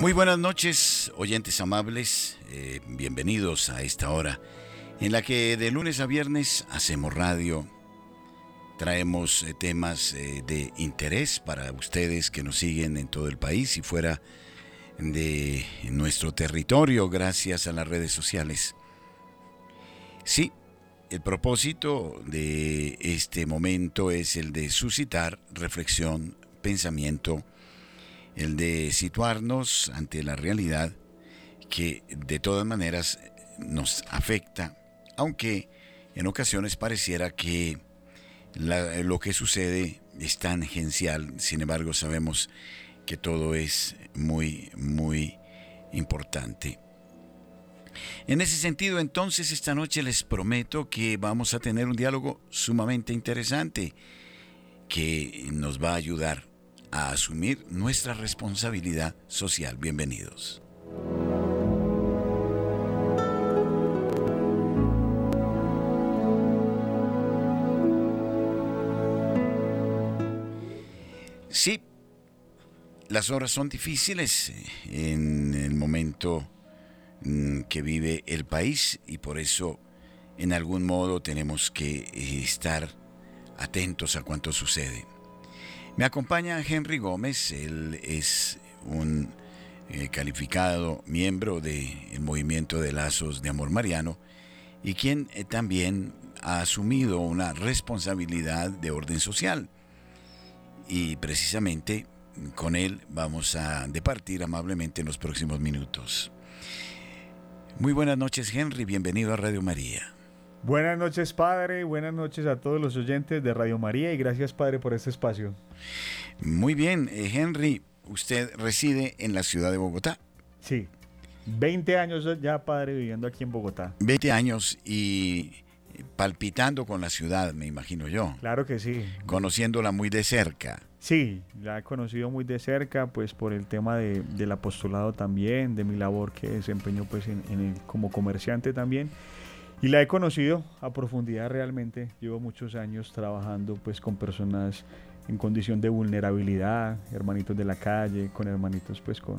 Muy buenas noches, oyentes amables, eh, bienvenidos a esta hora en la que de lunes a viernes hacemos radio, traemos eh, temas eh, de interés para ustedes que nos siguen en todo el país y fuera de nuestro territorio gracias a las redes sociales. Sí, el propósito de este momento es el de suscitar reflexión, pensamiento, el de situarnos ante la realidad que de todas maneras nos afecta, aunque en ocasiones pareciera que lo que sucede es tangencial, sin embargo sabemos que todo es muy, muy importante. En ese sentido, entonces, esta noche les prometo que vamos a tener un diálogo sumamente interesante que nos va a ayudar a asumir nuestra responsabilidad social. Bienvenidos. Sí, las horas son difíciles eh, en el momento mm, que vive el país y por eso en algún modo tenemos que eh, estar atentos a cuanto sucede. Me acompaña Henry Gómez, él es un eh, calificado miembro del movimiento de lazos de amor mariano y quien eh, también ha asumido una responsabilidad de orden social. Y precisamente con él vamos a departir amablemente en los próximos minutos. Muy buenas noches Henry, bienvenido a Radio María. Buenas noches, Padre. Buenas noches a todos los oyentes de Radio María y gracias, Padre, por este espacio. Muy bien, eh, Henry, usted reside en la ciudad de Bogotá. Sí, 20 años ya, Padre, viviendo aquí en Bogotá. 20 años y palpitando con la ciudad, me imagino yo. Claro que sí. Conociéndola muy de cerca. Sí, la he conocido muy de cerca, pues por el tema de, del apostolado también, de mi labor que desempeño pues en, como comerciante también y la he conocido a profundidad realmente. Llevo muchos años trabajando pues con personas en condición de vulnerabilidad, hermanitos de la calle, con hermanitos pues con,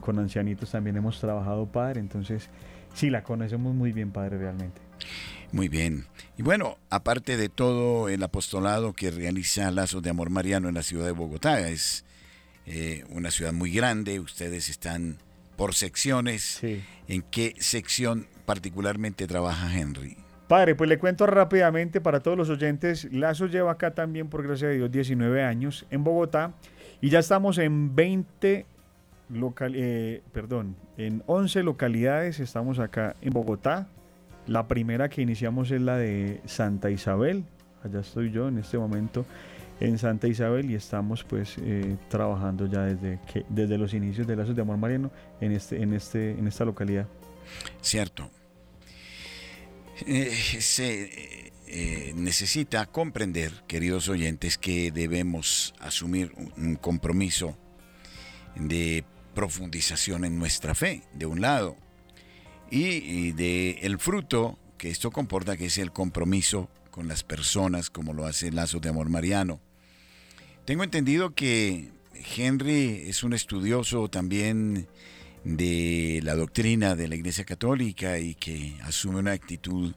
con, ancianitos también hemos trabajado, padre. Entonces, sí, la conocemos muy bien, padre, realmente. Muy bien. Y bueno, aparte de todo el apostolado que realiza Lazos de Amor Mariano en la ciudad de Bogotá, es eh, una ciudad muy grande, ustedes están por secciones. ¿En qué sección particularmente trabaja Henry? Padre, pues le cuento rápidamente para todos los oyentes, Lazo lleva acá también, por gracia de Dios, 19 años en Bogotá y ya estamos en 20 local, eh, perdón, en 11 localidades, estamos acá en Bogotá. La primera que iniciamos es la de Santa Isabel, allá estoy yo en este momento en Santa Isabel y estamos pues eh, trabajando ya desde, que, desde los inicios de Lazos de Amor Mariano en, este, en, este, en esta localidad. Cierto. Eh, se eh, necesita comprender, queridos oyentes, que debemos asumir un compromiso de profundización en nuestra fe, de un lado, y, de el fruto que esto comporta, que es el compromiso con las personas, como lo hace Lazos de Amor Mariano. Tengo entendido que Henry es un estudioso también de la doctrina de la Iglesia Católica y que asume una actitud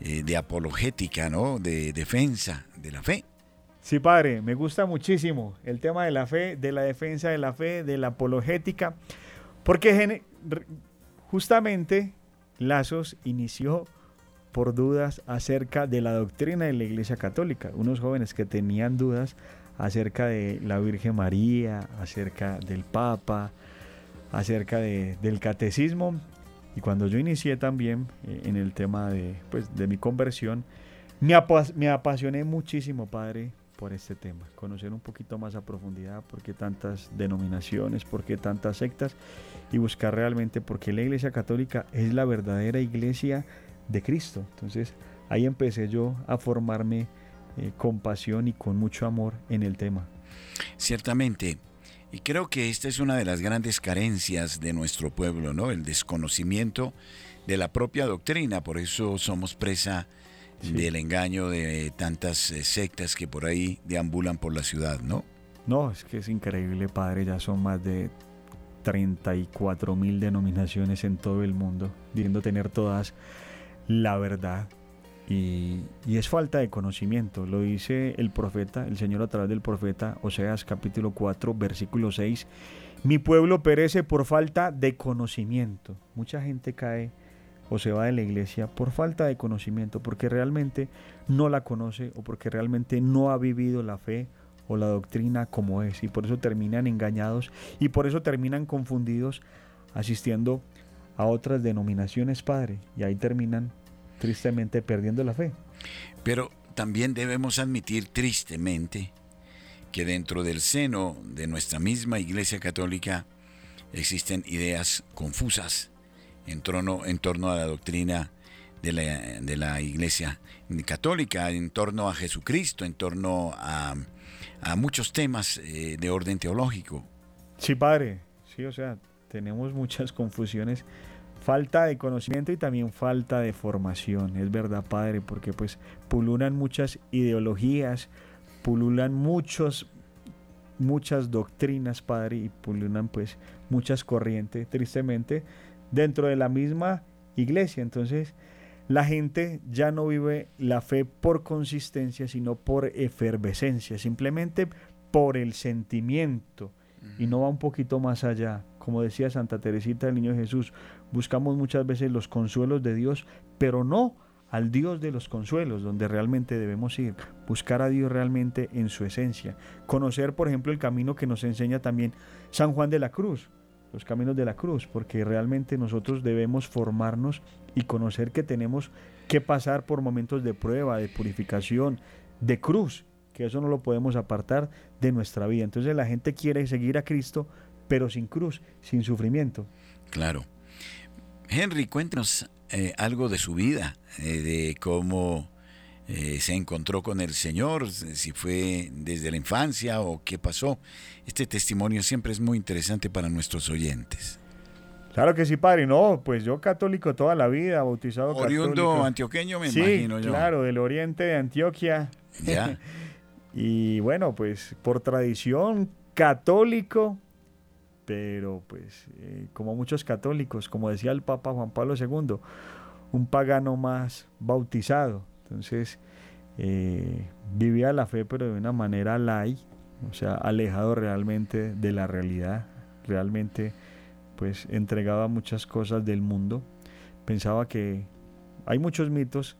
eh, de apologética, ¿no? De defensa de la fe. Sí, padre, me gusta muchísimo el tema de la fe, de la defensa de la fe, de la apologética, porque justamente Lazos inició por dudas acerca de la doctrina de la Iglesia Católica, unos jóvenes que tenían dudas acerca de la Virgen María, acerca del Papa, acerca de, del catecismo. Y cuando yo inicié también eh, en el tema de, pues, de mi conversión, me, me apasioné muchísimo, Padre, por este tema. Conocer un poquito más a profundidad por qué tantas denominaciones, por qué tantas sectas y buscar realmente por qué la Iglesia Católica es la verdadera iglesia de Cristo. Entonces ahí empecé yo a formarme eh, con pasión y con mucho amor en el tema. Ciertamente, y creo que esta es una de las grandes carencias de nuestro pueblo, ¿no? El desconocimiento de la propia doctrina, por eso somos presa del engaño de tantas eh, sectas que por ahí deambulan por la ciudad, ¿no? No, es que es increíble, padre, ya son más de 34 mil denominaciones en todo el mundo, diciendo tener todas la verdad. Y, es falta de conocimiento, lo dice el profeta, el Señor a través del profeta Oseas capítulo 4, versículo 6. Mi pueblo perece por falta de conocimiento. Mucha gente cae o se va de la iglesia por falta de conocimiento, porque realmente no la conoce o porque realmente no ha vivido la fe o la doctrina como es y por eso terminan engañados y por eso terminan confundidos asistiendo a otras denominaciones, Padre, y ahí terminan tristemente perdiendo la fe. Pero también debemos admitir tristemente que dentro del seno de nuestra misma Iglesia Católica existen ideas confusas en torno, en torno a la doctrina de la, de la Iglesia Católica, en torno a Jesucristo, en torno a, a muchos temas eh, de orden teológico. Sí, padre, sí, o sea, tenemos muchas confusiones, falta de conocimiento y también falta de formación, es verdad, padre, porque pues pululan muchas ideologías, pululan muchos muchas doctrinas, padre, y pululan pues muchas corrientes, tristemente, dentro de la misma iglesia. Entonces, la gente ya no vive la fe por consistencia, sino por efervescencia, simplemente por el sentimiento. Y no va un poquito más allá. Como decía Santa Teresita del Niño Jesús, buscamos muchas veces los consuelos de Dios, pero no al Dios de los consuelos, donde realmente debemos ir, buscar a Dios realmente en su esencia, conocer, por ejemplo, el camino que nos enseña también San Juan de la Cruz, los caminos de la cruz, porque realmente nosotros debemos formarnos y conocer que tenemos que pasar por momentos de prueba, de purificación, de cruz, que eso no lo podemos apartar de nuestra vida. Entonces la gente quiere seguir a Cristo, pero sin cruz, sin sufrimiento. Claro. Henry, cuéntanos eh, algo de su vida, eh, de cómo eh, se encontró con el Señor, si fue desde la infancia o qué pasó. Este testimonio siempre es muy interesante para nuestros oyentes. Claro que sí, padre. No, pues yo católico toda la vida, bautizado Oriundo antioqueño, me imagino yo. claro, del oriente de Antioquia. Ya. y bueno, pues por tradición católico, pero pues eh, como muchos católicos, como decía el Papa Juan Pablo II, un pagano más bautizado. Entonces, eh, vivía la fe, pero de una manera light, o sea, alejado realmente de la realidad, realmente pues entregaba muchas cosas del mundo. Pensaba que hay muchos mitos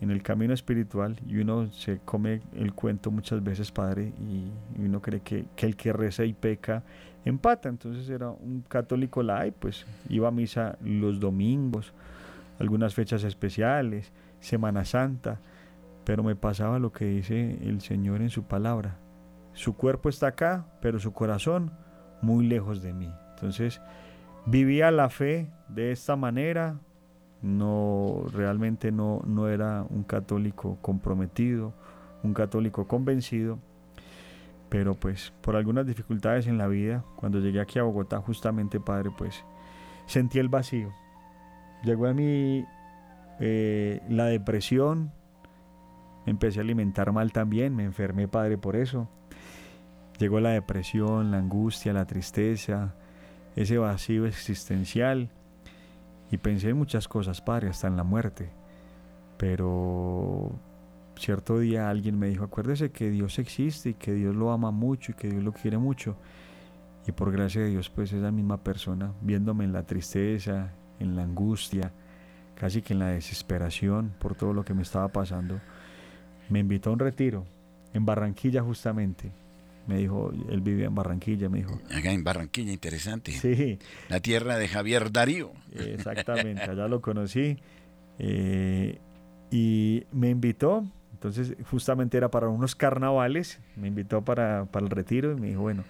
en el camino espiritual y uno se come el cuento muchas veces, padre, y, uno cree que, que, el que reza y peca empata. Entonces era un católico light, pues iba a misa los domingos, algunas fechas especiales, Semana Santa, pero me pasaba lo que dice el Señor en su palabra. Su cuerpo está acá, pero su corazón muy lejos de mí. Entonces, vivía la fe de esta manera, no realmente no, no era un católico comprometido, un católico convencido, pero pues por algunas dificultades en la vida, cuando llegué aquí a Bogotá, justamente, Padre, pues sentí el vacío. Llegó a mí eh, la depresión, empecé a alimentar mal también, me enfermé padre por eso. Llegó la depresión, la angustia, la tristeza, ese vacío existencial. Y pensé en muchas cosas, padre, hasta en la muerte. Pero cierto día alguien me dijo, acuérdese que Dios existe y que Dios lo ama mucho y que Dios lo quiere mucho. Y por gracia de Dios, pues esa misma persona, viéndome en la tristeza, en la angustia, casi que en la desesperación por todo lo que me estaba pasando, me invitó a un retiro en Barranquilla justamente. Me dijo, él vivía en Barranquilla, me dijo. Acá en Barranquilla, interesante. Sí. La tierra de Javier Darío. Exactamente, allá lo conocí. Eh, y me invitó, entonces justamente era para unos carnavales, me invitó para, para el retiro y me dijo, bueno,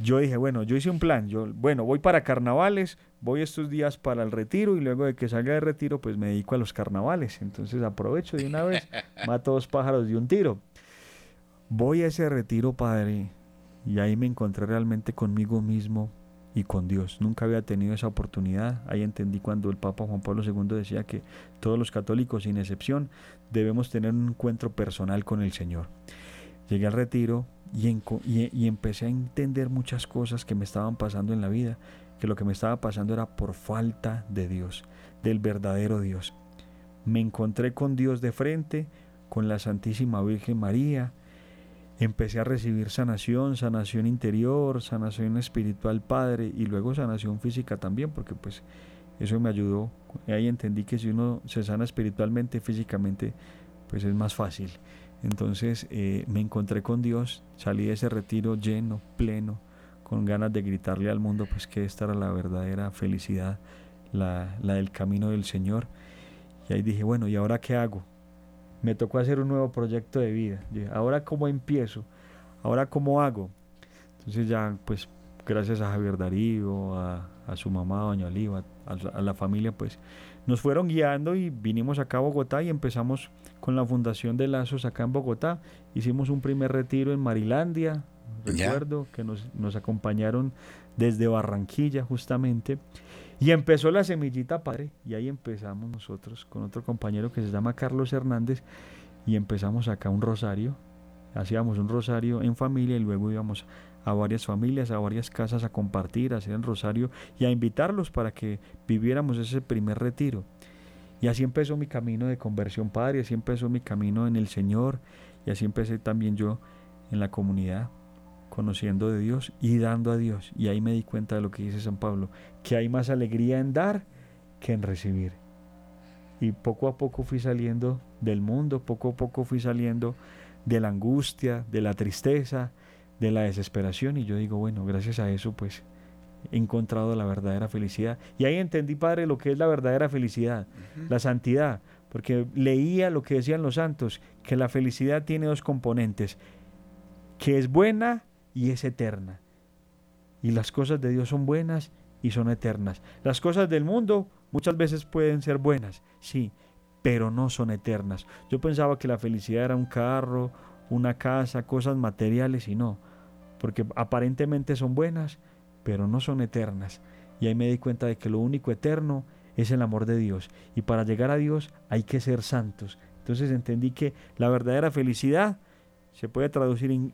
yo dije, bueno, yo hice un plan, yo, bueno, voy para carnavales, voy estos días para el retiro y luego de que salga de retiro, pues me dedico a los carnavales. Entonces aprovecho de una vez, mato dos pájaros de un tiro. Voy a ese retiro, Padre, y ahí me encontré realmente conmigo mismo y con Dios. Nunca había tenido esa oportunidad. Ahí entendí cuando el Papa Juan Pablo II decía que todos los católicos, sin excepción, debemos tener un encuentro personal con el Señor. llegué al retiro y, empecé a entender muchas cosas que me estaban pasando en la vida, que lo que me estaba pasando era por falta de Dios, del verdadero Dios. Me encontré con Dios de frente, con la Santísima Virgen María, empecé a recibir sanación, sanación interior, sanación espiritual Padre y luego sanación física también, porque pues eso me ayudó. Ahí entendí que si uno se sana espiritualmente, físicamente, pues es más fácil. Entonces eh, me encontré con Dios, salí de ese retiro lleno, pleno, con ganas de gritarle al mundo pues que esta era la verdadera felicidad, la, la del camino del Señor. Y ahí dije, bueno, ¿y ahora qué hago? Me tocó hacer un nuevo proyecto de vida. ahora cómo empiezo, ahora cómo hago. Entonces ya pues gracias a Javier Darío, a, a su mamá, doña Oliva, a, la familia, pues nos fueron guiando y vinimos acá a Bogotá y empezamos con la fundación de Lazos acá en Bogotá. Hicimos un primer retiro en Marilandia, recuerdo que nos, nos acompañaron desde Barranquilla justamente. Y empezó la semillita padre, y ahí empezamos nosotros con otro compañero que se llama Carlos Hernández, y empezamos acá un rosario. Hacíamos un rosario en familia y luego íbamos a varias familias, a varias casas a compartir, a hacer el rosario y a invitarlos para que viviéramos ese primer retiro. Y así empezó mi camino de conversión, Padre, así empezó mi camino en el Señor y así empecé también yo en la comunidad, conociendo de Dios y dando a Dios. Y ahí me di cuenta de lo que dice San Pablo, que hay más alegría en dar que en recibir. Y poco a poco fui saliendo del mundo, poco a poco fui saliendo de la angustia, de la tristeza, de la desesperación y yo digo, bueno, gracias a eso pues he encontrado la verdadera felicidad. Y ahí entendí, Padre, lo que es la verdadera felicidad, la santidad, porque leía lo que decían los santos, que la felicidad tiene dos componentes, que es buena y es eterna. Y las cosas de Dios son buenas y son eternas. Las cosas del mundo muchas veces pueden ser buenas, sí, pero no son eternas. Yo pensaba que la felicidad era un carro, una casa, cosas materiales y no, porque aparentemente son buenas, pero no son eternas. Y ahí me di cuenta de que lo único eterno es el amor de Dios. Y para llegar a Dios hay que ser santos. Entonces entendí que la verdadera felicidad se puede traducir en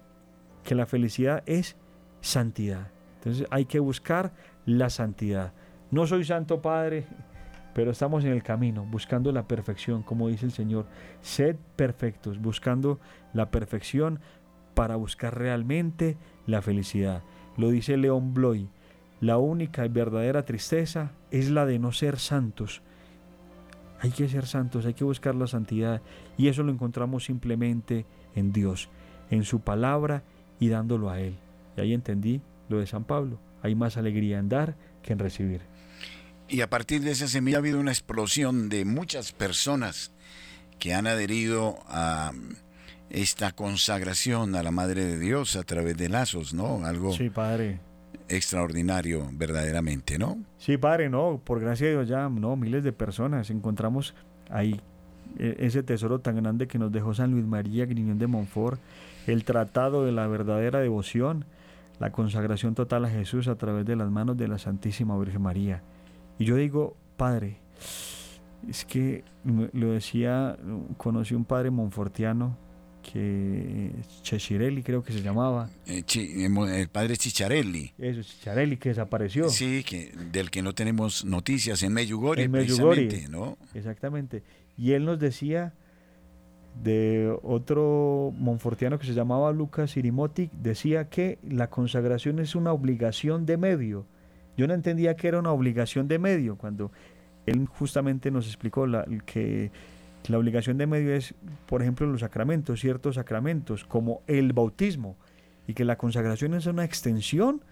que la felicidad es santidad. Entonces hay que buscar la santidad. No soy santo Padre, pero estamos en el camino, buscando la perfección, como dice el Señor. Sed perfectos, buscando la perfección para buscar realmente la felicidad. Lo dice León Bloy. La única y verdadera tristeza es la de no ser santos. Hay que ser santos, hay que buscar la santidad y eso lo encontramos simplemente en Dios, en su palabra y dándolo a Él. Y ahí entendí lo de San Pablo. Hay más alegría en dar que en recibir. Y a partir de esa semilla ha habido una explosión de muchas personas que han adherido a esta consagración a la Madre de Dios a través de lazos, ¿no? Algo sí, padre. extraordinario, verdaderamente, ¿no? Sí, padre, no, por gracia de Dios ya, no, miles de personas encontramos ahí e, ese tesoro tan grande que nos dejó San Luis María Griñón de Montfort, el tratado de la verdadera devoción, la consagración total a Jesús a través de las manos de la Santísima Virgen María. Y yo digo, Padre, es que lo decía, conocí un padre monfortiano que Chechirelli creo que se llamaba. Eh, el padre Chicharelli. Eso, Chicharelli, que desapareció. Sí, que, del que no tenemos noticias en Medjugorje, en precisamente, ¿no? Exactamente. Y él nos decía de otro monfortiano que se llamaba Lucas Irimotic, decía que la consagración es una obligación de medio yo no entendía que era una obligación de medio, cuando él justamente nos explicó la, que la obligación de medio es, por ejemplo, los sacramentos, ciertos sacramentos, como el bautismo, y que la consagración es una extensión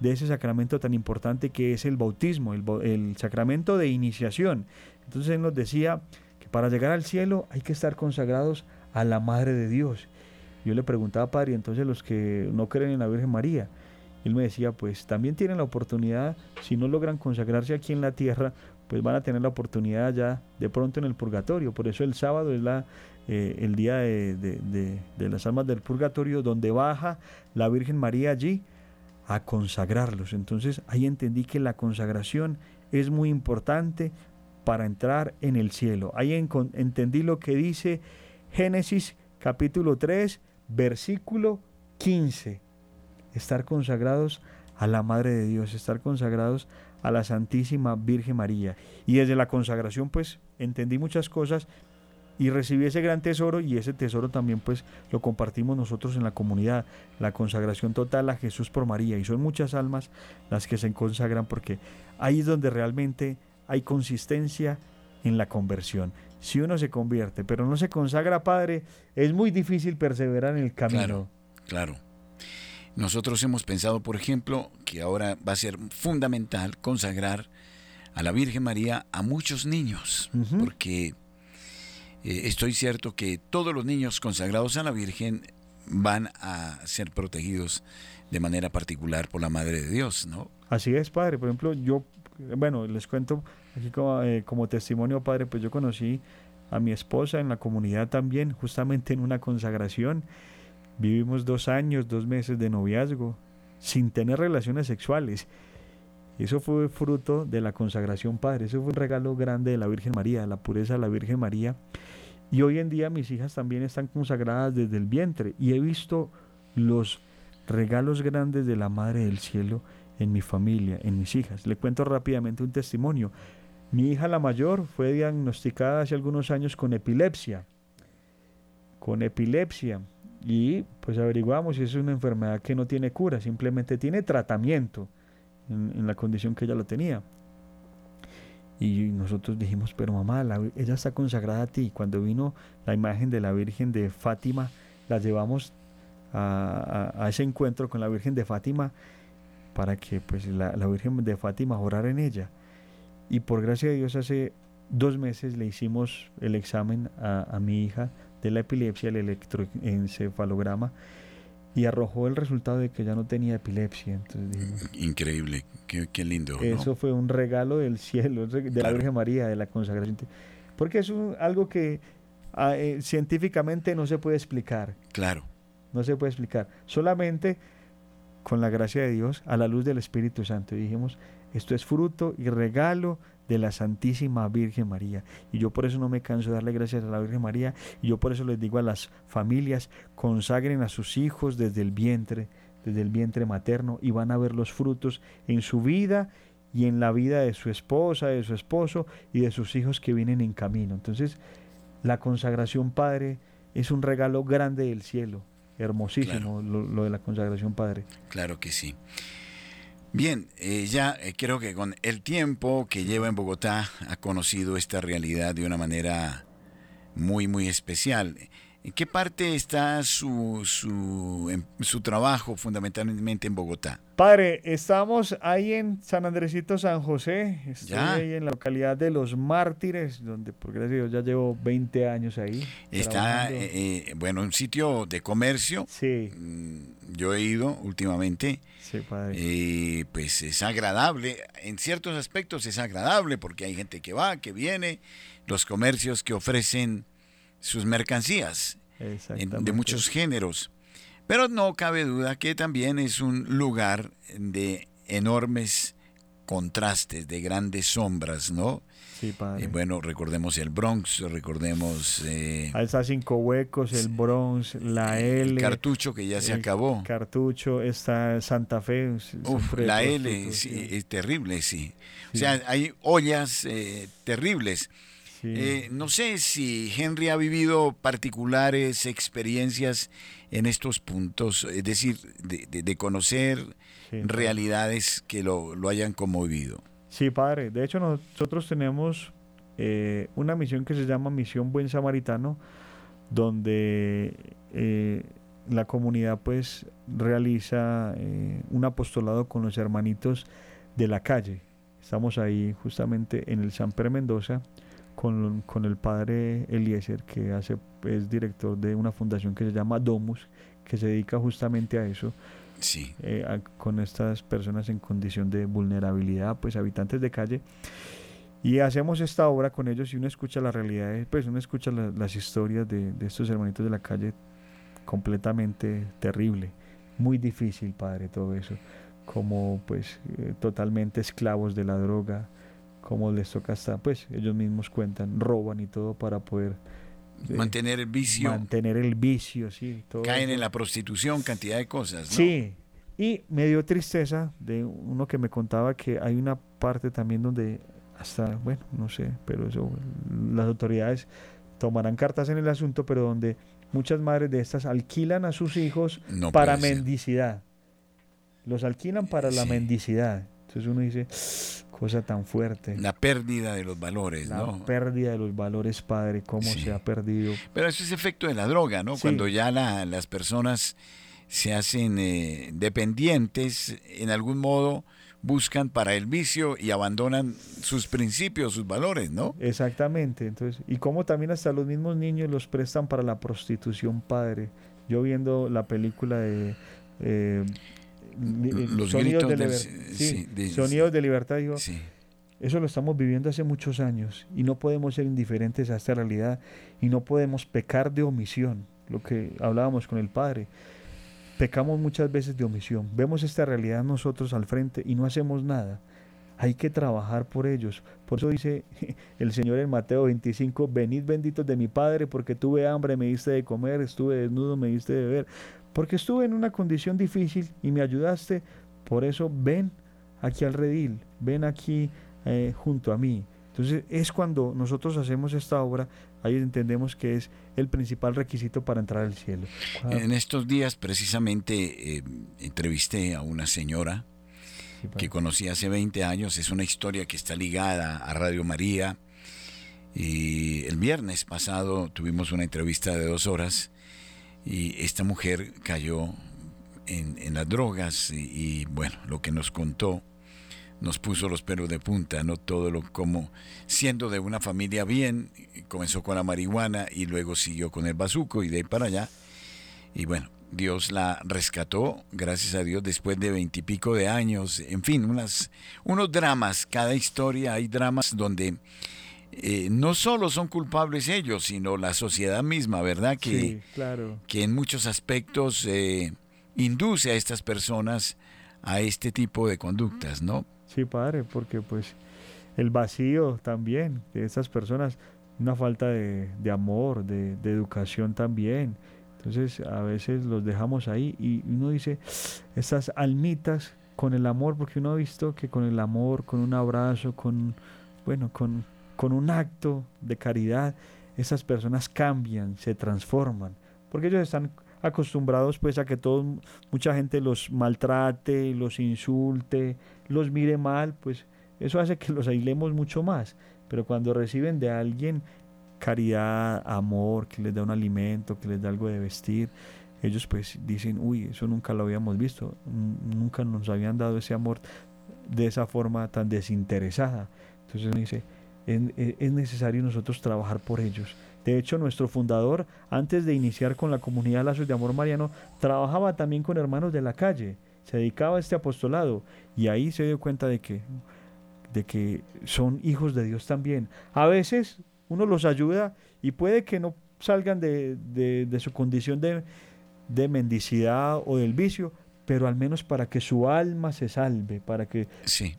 de ese sacramento tan importante que es el bautismo, el, el sacramento de iniciación. Entonces él nos decía para llegar al cielo hay que estar consagrados a la Madre de Dios. Yo le preguntaba, Padre, entonces los que no creen en la Virgen María, él me decía, pues también tienen la oportunidad, si no logran consagrarse aquí en la tierra, pues van a tener la oportunidad ya de pronto en el purgatorio. Por eso el sábado es la, eh, el día de, de, las almas del purgatorio, donde baja la Virgen María allí a consagrarlos. Entonces ahí entendí que la consagración es muy importante para entrar en el cielo. Ahí entendí lo que dice Génesis capítulo 3, versículo 15. Estar consagrados a la Madre de Dios, estar consagrados a la Santísima Virgen María. Y desde la consagración pues entendí muchas cosas y recibí ese gran tesoro y ese tesoro también pues lo compartimos nosotros en la comunidad, la consagración total a Jesús por María y son muchas almas las que se consagran porque ahí es donde realmente hay consistencia en la conversión. Si uno se convierte pero no se consagra Padre, es muy difícil perseverar en el camino. Claro, claro. Nosotros hemos pensado, por ejemplo, que ahora va a ser fundamental consagrar a la Virgen María a muchos niños, porque eh, estoy cierto que todos los niños consagrados a la Virgen van a ser protegidos de manera particular por la Madre de Dios, ¿no? Así es, Padre. Por ejemplo, yo, bueno, les cuento aquí como, eh, como testimonio, Padre, pues yo conocí a mi esposa en la comunidad también, justamente en una consagración. Vivimos dos años, dos meses de noviazgo, sin tener relaciones sexuales. Eso fue fruto de la consagración, Padre. Eso fue un regalo grande de la Virgen María, la pureza de la Virgen María. Y hoy en día mis hijas también están consagradas desde el vientre. Y he visto los regalos grandes de la Madre del Cielo en mi familia, en mis hijas. Le cuento rápidamente un testimonio. Mi hija la mayor fue diagnosticada hace algunos años con epilepsia. Con epilepsia. Y pues averiguamos si es una enfermedad que no tiene cura, simplemente tiene tratamiento en, la condición que ella lo tenía. Y nosotros dijimos, pero mamá, ella está consagrada a ti. Cuando vino la imagen de la Virgen de Fátima, la llevamos a, ese encuentro con la Virgen de Fátima para que pues la, Virgen de Fátima orara en ella. Y por gracia de Dios hace dos meses le hicimos el examen a, a mi hija de la epilepsia, el electroencefalograma, y arrojó el resultado de que ya no tenía epilepsia. Entonces Increíble, qué, lindo. Eso fue un regalo del cielo, de la Virgen María, de la consagración. Porque es algo que ah, eh, científicamente no se puede explicar. Claro. No se puede explicar. Solamente con la gracia de Dios, a la luz del Espíritu Santo. Dijimos, esto es fruto y regalo de la Santísima Virgen María. Y yo por eso no me canso de darle gracias a la Virgen María. Y yo por eso les digo a las familias, consagren a sus hijos desde el vientre, desde el vientre materno, y van a ver los frutos en su vida y en la vida de su esposa, de su esposo y de sus hijos que vienen en camino. Entonces, la consagración, Padre, es un regalo grande del cielo. Hermosísimo lo, lo de la consagración, Padre. Claro que sí. Bien, eh, ya eh, creo que con el tiempo que lleva en Bogotá ha conocido esta realidad de una manera muy, muy especial. ¿En qué parte está su, su, em, su trabajo fundamentalmente en Bogotá? Padre, estamos ahí en San Andresito, San José. Estoy ahí en la localidad de Los Mártires, donde por gracias a Dios ya llevo 20 años ahí. Está, eh, bueno, un sitio de comercio. Sí. Mm, yo he ido últimamente. Sí, padre. Eh, pues es agradable, en ciertos aspectos es agradable porque hay gente que va, que viene, los comercios que ofrecen sus mercancías de muchos géneros. Pero no cabe duda que también es un lugar de enormes contrastes, de grandes sombras, ¿no? Sí, padre. Eh, bueno, recordemos el Bronx, recordemos... Eh, Alza Cinco Huecos, el Bronx, la L. Cartucho que ya se acabó. Cartucho, está Santa Fe. la L, sí, es terrible, sí. O sea, hay ollas eh, terribles. Eh, no sé si Henry ha vivido particulares experiencias en estos puntos, es decir, de, conocer realidades que lo, hayan conmovido. Sí, padre. De hecho, nosotros tenemos eh, una misión que se llama Misión Buen Samaritano, donde eh, la comunidad pues realiza un apostolado con los hermanitos de la calle. Estamos ahí justamente en el San Per Mendoza con, con, el padre Eliezer, que hace, es director de una fundación que se llama Domus, que se dedica justamente a eso. Sí. Eh, con estas personas en condición de vulnerabilidad, pues habitantes de calle. Y hacemos esta obra con ellos y uno escucha la realidad, pues uno escucha las historias de, de, estos hermanitos de la calle completamente terrible, muy difícil, padre, todo eso, como pues eh, totalmente esclavos de la droga, como les toca hasta, pues ellos mismos cuentan, roban y todo para poder mantener el vicio. Mantener el vicio, sí. caen en la prostitución, cantidad de cosas. ¿no? Sí, y me dio tristeza de uno que me contaba que hay una parte también donde hasta, bueno, no sé, pero eso, las autoridades tomarán cartas en el asunto, pero donde muchas madres de estas alquilan a sus hijos para mendicidad. Los alquilan para la mendicidad. Entonces uno dice, cosa tan fuerte. La pérdida de los valores, la ¿no? pérdida de los valores, padre, cómo se ha perdido. Pero eso es efecto de la droga, ¿no? Cuando ya las personas se hacen eh, dependientes, en algún modo buscan para el vicio y abandonan sus principios, sus valores, ¿no? Exactamente. Entonces, y como también hasta los mismos niños los prestan para la prostitución, padre. Yo viendo la película de eh, los sonidos, de, sonidos de libertad, digo, eso lo estamos viviendo hace muchos años y no podemos ser indiferentes a esta realidad y no podemos pecar de omisión, lo que hablábamos con el Padre Pecamos muchas veces de omisión. Vemos esta realidad nosotros al frente y no hacemos nada. Hay que trabajar por ellos. Por eso dice el Señor en Mateo 25, venid benditos de mi Padre, porque tuve hambre, me diste de comer, estuve desnudo, me diste de beber, porque estuve en una condición difícil y me ayudaste. Por eso ven aquí al redil, ven aquí eh, junto a mí. Entonces es cuando nosotros hacemos esta obra, ahí entendemos que es el principal requisito para entrar al cielo. En estos días precisamente eh, entrevisté a una señora que conocí hace 20 años, es una historia que está ligada a Radio María. Y el viernes pasado tuvimos una entrevista de dos horas y esta mujer cayó en, las drogas y bueno, lo que nos contó nos puso los pelos de punta, ¿no? Todo lo como siendo de una familia bien, comenzó con la marihuana y luego siguió con el bazuco y de ahí para allá. Y bueno, Dios la rescató, gracias a Dios, después de veintipico de años. En fin, unas, unos dramas, cada historia hay dramas donde eh, no solo son culpables ellos, sino la sociedad misma, ¿verdad? Que, claro. que en muchos aspectos eh, induce a estas personas a este tipo de conductas, ¿no? Sí, padre, porque pues el vacío también de esas personas, una falta de, amor, de, educación también. Entonces a veces los dejamos ahí y uno dice, esas almitas con el amor, porque uno ha visto que con el amor, con un abrazo, con, bueno, con, con un acto de caridad, esas personas cambian, se transforman, porque ellos están acostumbrados pues a que todo, mucha gente los maltrate, los insulte, los mire mal, pues eso hace que los aislemos mucho más. Pero cuando reciben de alguien caridad, amor, que les da un alimento, que les da algo de vestir, ellos pues dicen, uy, eso nunca lo habíamos visto, nunca nos habían dado ese amor de esa forma tan desinteresada. Entonces uno dice, es necesario nosotros trabajar por ellos. De hecho, nuestro fundador, antes de iniciar con la comunidad Lazos de Amor Mariano, trabajaba también con hermanos de la calle, se dedicaba a este apostolado y ahí se dio cuenta de que, de que son hijos de Dios también. A veces uno los ayuda y puede que no salgan de, su condición de, de mendicidad o del vicio, pero al menos para que su alma se salve, para que sí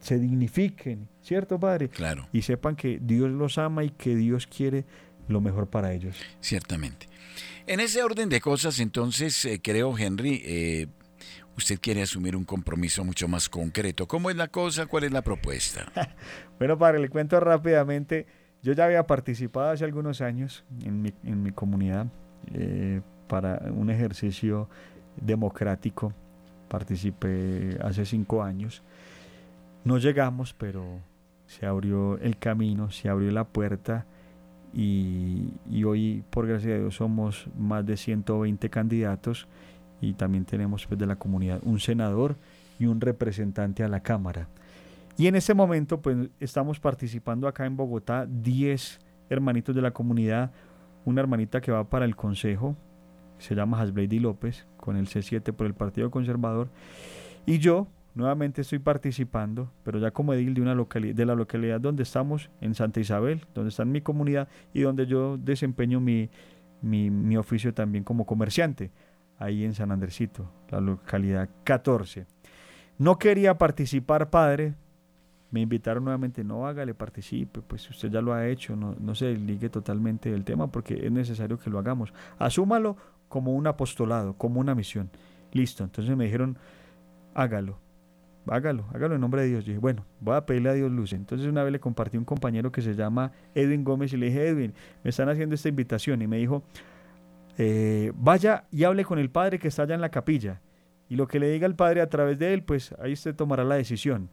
se dignifiquen, ¿cierto, Padre? Claro. Y sepan que Dios los ama y que Dios quiere lo mejor para ellos. Ciertamente. En ese orden de cosas, entonces, eh, creo, Henry, eh, usted quiere asumir un compromiso mucho más concreto. ¿Cómo es la cosa? ¿Cuál es la propuesta? bueno, padre, le cuento rápidamente. Yo ya había participado hace algunos años en mi, en mi comunidad eh, para un ejercicio democrático. Participé hace cinco años. No llegamos, pero se abrió el camino, se abrió la puerta y, hoy, por gracia de Dios, somos más de 120 candidatos y también tenemos pues, de la comunidad un senador y un representante a la Cámara. Y en este momento, pues estamos participando acá en Bogotá 10 hermanitos de la comunidad, una hermanita que va para el Consejo, se llama Hasblady López, con el C7 por el Partido Conservador, y yo Nuevamente estoy participando, pero ya como edil de, una localidad, de la localidad donde estamos, en Santa Isabel, donde está mi comunidad y donde yo desempeño mi, mi, oficio también como comerciante, ahí en San Andresito, la localidad 14. No quería participar, padre, me invitaron nuevamente, no hágale, participe, pues usted ya lo ha hecho, no, no se desligue totalmente del tema porque es necesario que lo hagamos. Asúmalo como un apostolado, como una misión. Listo, entonces me dijeron, hágalo, hágalo, hágalo en nombre de Dios. Yo dije, bueno, voy a pedirle a Dios luz. Entonces una vez le compartí un compañero que se llama Edwin Gómez y le dije, Edwin, me están haciendo esta invitación. Y me dijo, eh, vaya y hable con el Padre que está allá en la capilla. Y lo que le diga el Padre a través de él, pues ahí usted tomará la decisión.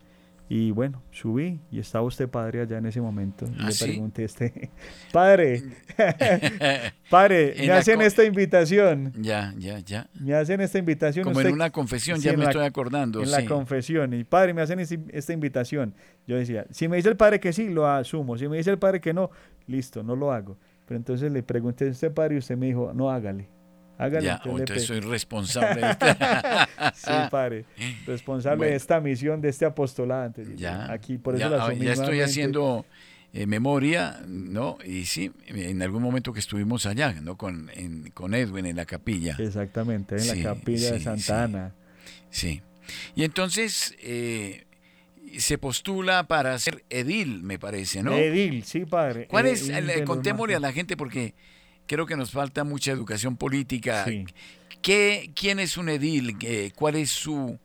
Y bueno, subí y estaba usted padre allá en ese momento. Y ¿Ah, le sí? pregunté este, padre, padre, me hacen esta invitación. Ya, ya, ya. Me hacen esta invitación. Como en una confesión, sí, ya me la- estoy acordando. en sí. la confesión. Y padre, me hacen esta invitación. Yo decía, si me dice el padre que sí, lo asumo. Si me dice el padre que no, listo, no lo hago. Pero entonces le pregunté a este padre y usted me dijo, no, hágale. Hágale. Ya, entonces le entonces soy responsable de esta. Sí, padre. Responsable Bueno. de esta misión, de este apostolado. Ya, aquí, por eso ya, la ya estoy haciendo eh, memoria, ¿no? Y sí, en algún momento que estuvimos allá, ¿no? Con, en- con Edwin en la capilla. Exactamente, en Sí, la capilla de Santa sí. Ana. Sí. Y entonces eh, se postula para ser edil, me parece, ¿no? Edil, sí, padre. ¿Cuál es? Edil de los contémosle a la gente porque creo que nos falta mucha educación política. Sí. ¿Qué, ¿Quién es un edil? ¿Qué- ¿Cuál es su,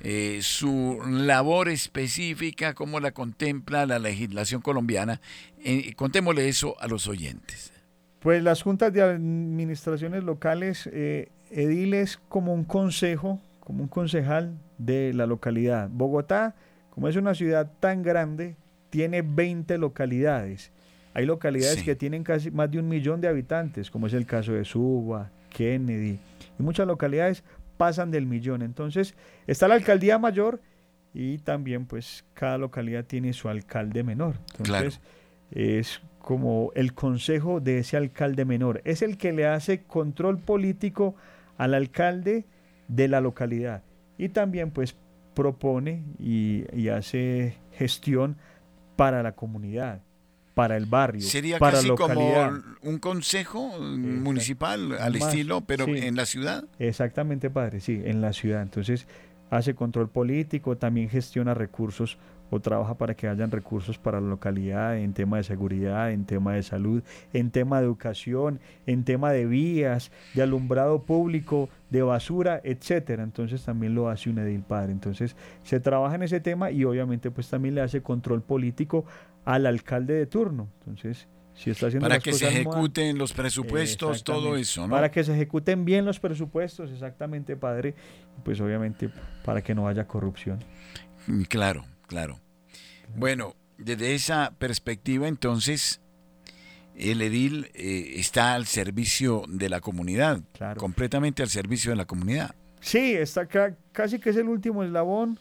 eh, su labor específica? ¿Cómo la contempla la legislación colombiana? Eh, contémosle eso a los oyentes. Pues las juntas de administraciones locales, eh, edil es como un consejo, como un concejal de la localidad. Bogotá, como es una ciudad tan grande, tiene 20 localidades. Hay localidades Sí. que tienen casi más de un millón de habitantes, como es el caso de Suba, Kennedy, y muchas localidades pasan del millón. Entonces, está la alcaldía mayor y también pues cada localidad tiene su alcalde menor. Entonces, es como el consejo de ese alcalde menor. Es el que le hace control político al alcalde de la localidad. Y también pues propone y, y hace gestión para la comunidad, para el barrio, Sería para casi la como localidad. un consejo municipal al Más, estilo, pero sí. en la ciudad. Exactamente, padre, sí, en la ciudad. Entonces hace control político, también gestiona recursos o trabaja para que hayan recursos para la localidad en tema de seguridad, en tema de salud, en tema de educación, en tema de vías, de alumbrado público, de basura, etcétera. Entonces también lo hace un edil padre. Entonces se trabaja en ese tema y obviamente pues también le hace control político al alcalde de turno. Entonces, si está haciendo Para las que se mal- ejecuten los presupuestos, todo eso, ¿no? Para que se ejecuten bien los presupuestos, exactamente, padre. Pues obviamente para que no haya corrupción. Mm, Claro, claro. Bueno, desde esa perspectiva, entonces, el edil eh, está al servicio de la comunidad, Claro. completamente al servicio de la comunidad. Sí, está ca- casi que es el último eslabón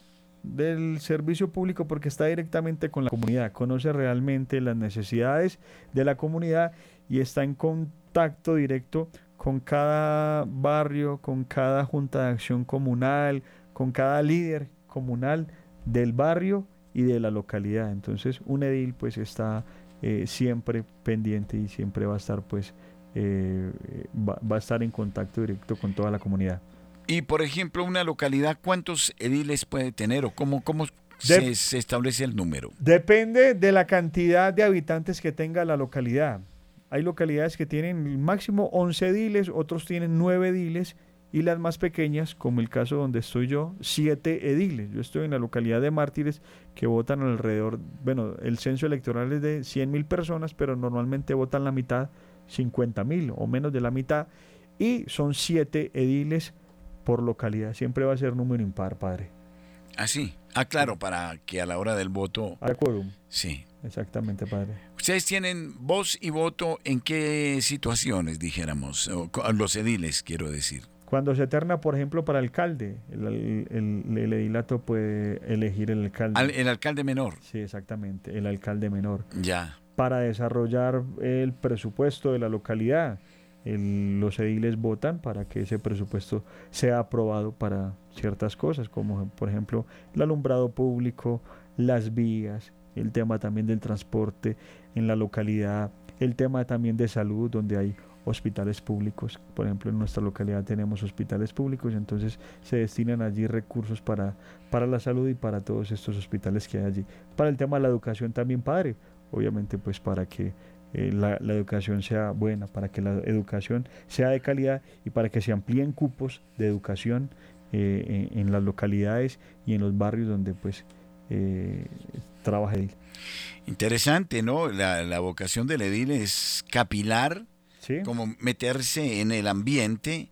del servicio público porque está directamente con la comunidad, conoce realmente las necesidades de la comunidad y está en contacto directo con cada barrio, con cada junta de acción comunal, con cada líder comunal del barrio y de la localidad. Entonces, un edil pues está eh, siempre pendiente y siempre va a estar pues eh, eh, va, va a estar en contacto directo con toda la comunidad. Y, por ejemplo, una localidad, ¿cuántos ediles puede tener o cómo, cómo se establece el número? Depende de la cantidad de habitantes que tenga la localidad. Hay localidades que tienen máximo 11 ediles, otros tienen 9 ediles y las más pequeñas, como el caso donde estoy yo, 7 ediles. Yo estoy en la localidad de Mártires que votan alrededor, bueno, el censo electoral es de 100 mil personas, pero normalmente votan la mitad, 50 mil o menos de la mitad, y son 7 ediles por localidad. Siempre va a ser número impar, padre. Ah, sí. Ah, claro, para que a la hora del voto, Hay quórum. sí. Exactamente, padre. Ustedes tienen voz y voto en qué situaciones, dijéramos, o los ediles, quiero decir. Cuando se terna, por ejemplo, para alcalde, el, el- el edilato puede elegir el alcalde. Al- el alcalde menor, Sí, exactamente, el alcalde menor. ya. Para desarrollar el presupuesto de la localidad, el- los ediles votan para que ese presupuesto sea aprobado para ciertas cosas, como por ejemplo el alumbrado público, las vías, el tema también del transporte en la localidad, el tema también de salud, donde hay hospitales públicos. Por ejemplo, en nuestra localidad tenemos hospitales públicos, entonces se destinan allí recursos para, para la salud y para todos estos hospitales que hay allí. Para el tema de la educación también, padre, obviamente pues para que eh, la, educación sea buena, para que la educación sea de calidad y para que se amplíen cupos de educación eh, en, las localidades y en los barrios donde pues eh, trabaja Edil. Interesante, ¿no? La, vocación del Edil es capilar, como meterse en el ambiente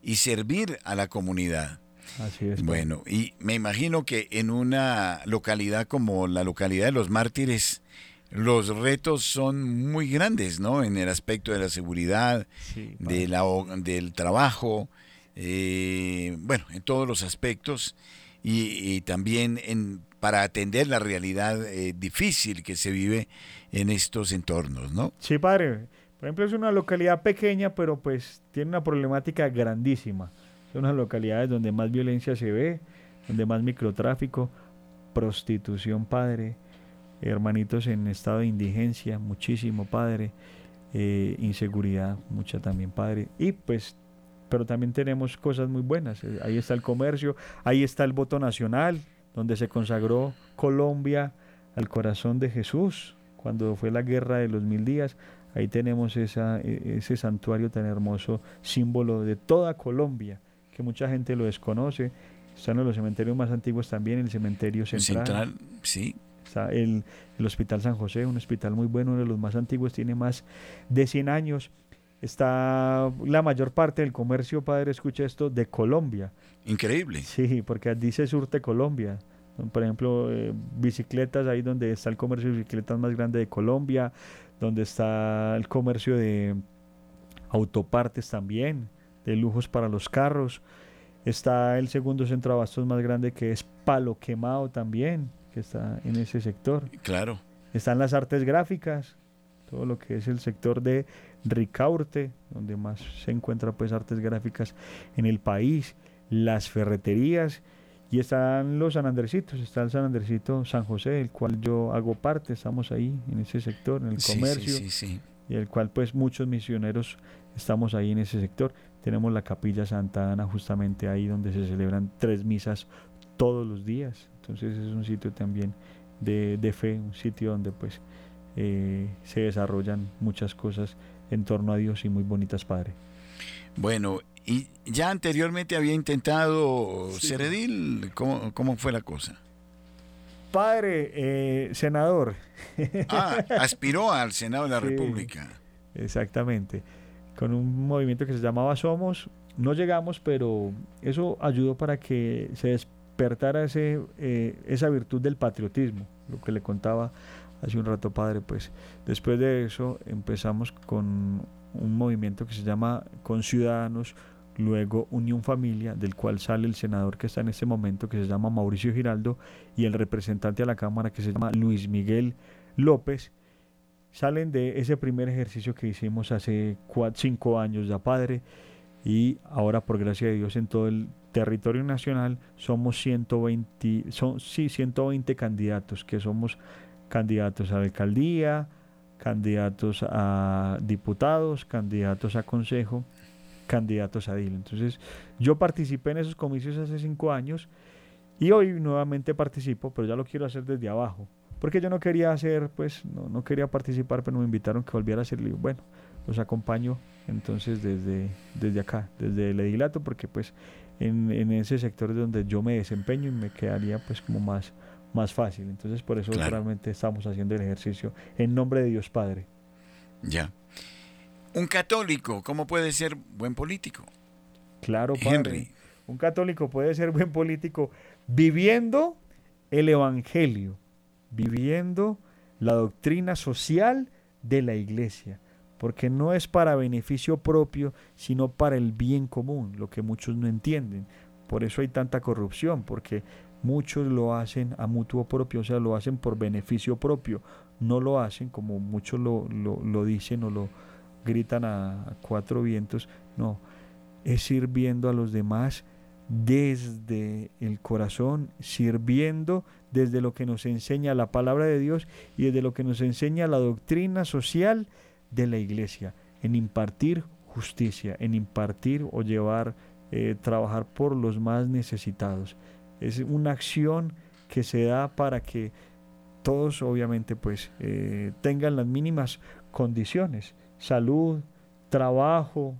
y servir a la comunidad. Así es. Bueno, y me imagino que en una localidad como la localidad de los mártires, los retos son muy grandes, ¿no? En el aspecto de la seguridad, de la, del trabajo, eh, bueno, en todos los aspectos y, también en, para atender la realidad eh, difícil que se vive en estos entornos, ¿no? Sí, padre. Por ejemplo, es una localidad pequeña, pero pues tiene una problemática grandísima. Son las localidades donde más violencia se ve, donde más microtráfico, prostitución, padre, hermanitos en estado de indigencia, muchísimo, Padre, eh, inseguridad, mucha también, Padre, y pues, pero también tenemos cosas muy buenas, eh, ahí está el comercio, ahí está el voto nacional, donde se consagró Colombia al corazón de Jesús, cuando fue la guerra de los mil días, ahí tenemos esa, e, ese santuario tan hermoso, símbolo de toda Colombia, que mucha gente lo desconoce, están en los cementerios más antiguos también, el cementerio central. Central, sí, Está el, Hospital San José, un hospital muy bueno, uno de los más antiguos, tiene más de 100 años. Está la mayor parte del comercio, padre, escucha esto, de Colombia. Increíble. Sí, porque dice surte Colombia. Por ejemplo, eh, bicicletas, ahí donde está el comercio de bicicletas más grande de Colombia, donde está el comercio de autopartes también, de lujos para los carros. Está el segundo centro de abastos más grande que es Palo Quemado también que está en ese sector. Claro. Están las artes gráficas, todo lo que es el sector de Ricaurte, donde más se encuentra pues artes gráficas en el país, las ferreterías y están los San Andresitos, está el San Andresito San José, del cual yo hago parte, estamos ahí en ese sector, en el comercio, y el cual pues muchos misioneros estamos ahí en ese sector. Tenemos la capilla Santa Ana justamente ahí donde se celebran tres misas todos los días. Entonces es un sitio también de, de fe, un sitio donde pues eh, se desarrollan muchas cosas en torno a Dios y muy bonitas, Padre. Bueno, y ya anteriormente había intentado ser edil, ¿Cómo, fue la cosa? Padre, eh, senador. Ah, aspiró al Senado de la República. Exactamente. Con un movimiento que se llamaba Somos, no llegamos, pero eso ayudó para que se, despertar ese, eh, esa virtud del patriotismo, lo que le contaba hace un rato padre, pues. Después de eso empezamos con un movimiento que se llama Con Ciudadanos, luego Unión Familia, del cual sale el senador que está en este momento, que se llama Mauricio Giraldo, y el representante a la Cámara, que se llama Luis Miguel López, salen de ese primer ejercicio que hicimos hace cinco años ya padre, y ahora por gracia de Dios en todo el territorio nacional somos 120, son, sí, 120 candidatos, que somos candidatos a alcaldía, candidatos a diputados, candidatos a consejo, candidatos a DIL. Entonces, yo participé en esos comicios hace cinco años y hoy nuevamente participo, pero ya lo quiero hacer desde abajo. Porque yo no quería hacer, pues, no, no quería participar, pero me invitaron que volviera a hacer. Bueno, los acompaño entonces desde, desde acá, desde el edilato, porque pues en, en, ese sector donde yo me desempeño y me quedaría pues como más, más fácil. Entonces por eso realmente estamos haciendo el ejercicio en nombre de Dios Padre. Ya. Un católico, ¿cómo puede ser buen político? Claro, Padre. Un católico puede ser buen político viviendo el Evangelio, viviendo la doctrina social de la iglesia porque no es para beneficio propio, sino para el bien común, lo que muchos no entienden. Por eso hay tanta corrupción, porque muchos lo hacen a mutuo propio, o sea, lo hacen por beneficio propio, no lo hacen como muchos lo, lo, dicen o lo gritan a, cuatro vientos, no, es sirviendo a los demás desde el corazón, sirviendo desde lo que nos enseña la palabra de Dios y desde lo que nos enseña la doctrina social de la iglesia. en impartir justicia, en impartir o llevar, eh, trabajar por los más necesitados. Es una acción que se da para que todos obviamente pues eh, tengan las mínimas condiciones, salud, trabajo,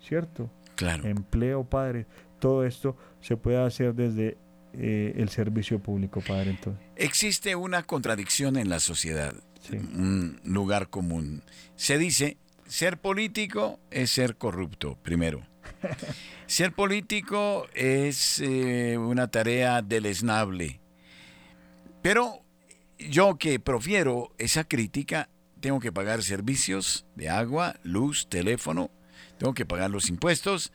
¿cierto? Claro. Empleo, padre, todo esto se puede hacer desde eh, el servicio público, padre. Entonces. Existe una contradicción en la sociedad, un lugar común. Se dice, ser político es ser corrupto, primero. ser político es eh, una tarea deleznable. Pero yo que profiero esa crítica, tengo que pagar servicios de agua, luz, teléfono, tengo que pagar los impuestos,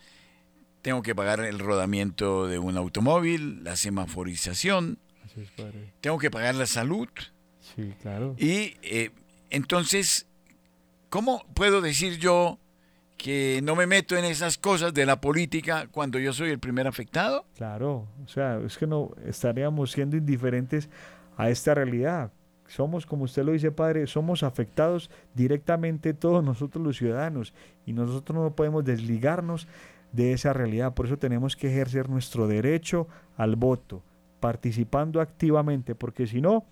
tengo que pagar el rodamiento de un automóvil, la semaforización, tengo que pagar la salud. Sí, claro. Y eh, entonces, ¿cómo puedo decir yo que no me meto en esas cosas de la política cuando yo soy el primer afectado? Claro, o sea, es que no estaríamos siendo indiferentes a esta realidad. Somos, como usted lo dice, padre, somos afectados directamente todos nosotros los ciudadanos y nosotros no podemos desligarnos de esa realidad. Por eso tenemos que ejercer nuestro derecho al voto, participando activamente, porque si no,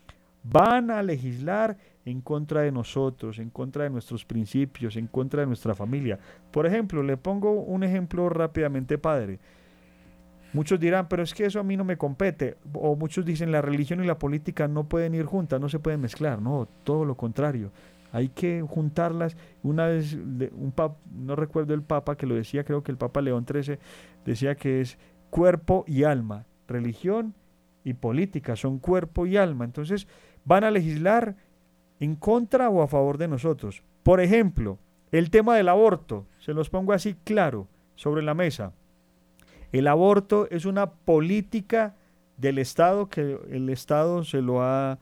van a legislar en contra de nosotros, en contra de nuestros principios, en contra de nuestra familia. Por ejemplo, le pongo un ejemplo rápidamente, padre. Muchos dirán, pero es que eso a mí no me compete. O muchos dicen, la religión y la política no pueden ir juntas, no se pueden mezclar. No, todo lo contrario. Hay que juntarlas. Una vez, un pap, no recuerdo el Papa que lo decía, creo que el Papa León XIII decía que es cuerpo y alma. Religión y política son cuerpo y alma. Entonces, van a legislar en contra o a favor de nosotros. Por ejemplo, el tema del aborto, se los pongo así claro sobre la mesa. El aborto es una política del Estado que el Estado se lo ha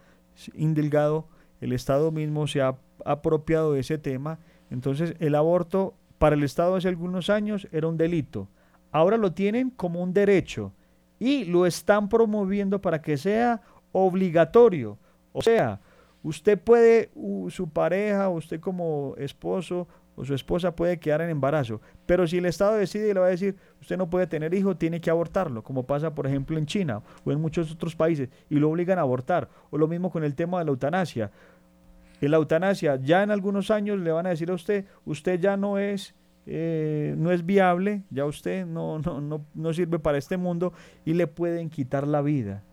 indilgado, el Estado mismo se ha apropiado de ese tema. Entonces el aborto para el Estado hace algunos años era un delito. Ahora lo tienen como un derecho y lo están promoviendo para que sea obligatorio. O sea, usted puede, su pareja, usted como esposo o su esposa puede quedar en embarazo. Pero si el Estado decide y le va a decir, usted no puede tener hijo, tiene que abortarlo, como pasa por ejemplo en China o en muchos otros países, y lo obligan a abortar. O lo mismo con el tema de la eutanasia. En la eutanasia, ya en algunos años le van a decir a usted, usted ya no es, eh, no es viable, ya usted no, no, no, no sirve para este mundo y le pueden quitar la vida.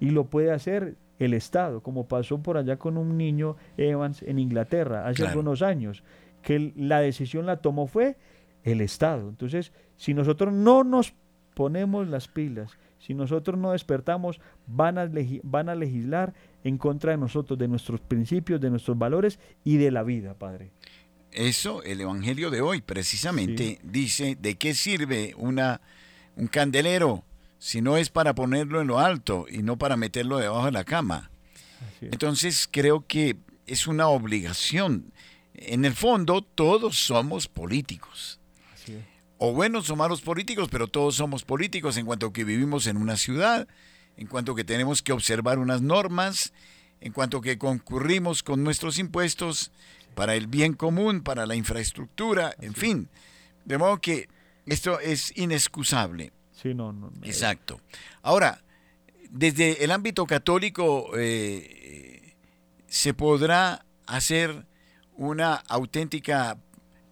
Y lo puede hacer el Estado, como pasó por allá con un niño Evans en Inglaterra hace algunos años que la decisión la tomó fue el Estado. Entonces, si nosotros no nos ponemos las pilas, si nosotros no despertamos, van a, van a legislar en contra de nosotros, de nuestros principios, de nuestros valores y de la vida, Padre. Eso, el Evangelio de hoy precisamente dice, ¿de qué sirve una, un candelero si no es para ponerlo en lo alto y no para meterlo debajo de la cama? Entonces creo que es una obligación en el fondo todos somos políticos. O buenos o malos políticos, pero todos somos políticos en cuanto que vivimos en una ciudad, en cuanto que tenemos que observar unas normas, en cuanto que concurrimos con nuestros impuestos para el bien común, para la infraestructura, en fin. De modo que esto es inexcusable. No, no, Exacto. Ahora, desde el ámbito católico eh, se podrá hacer una auténtica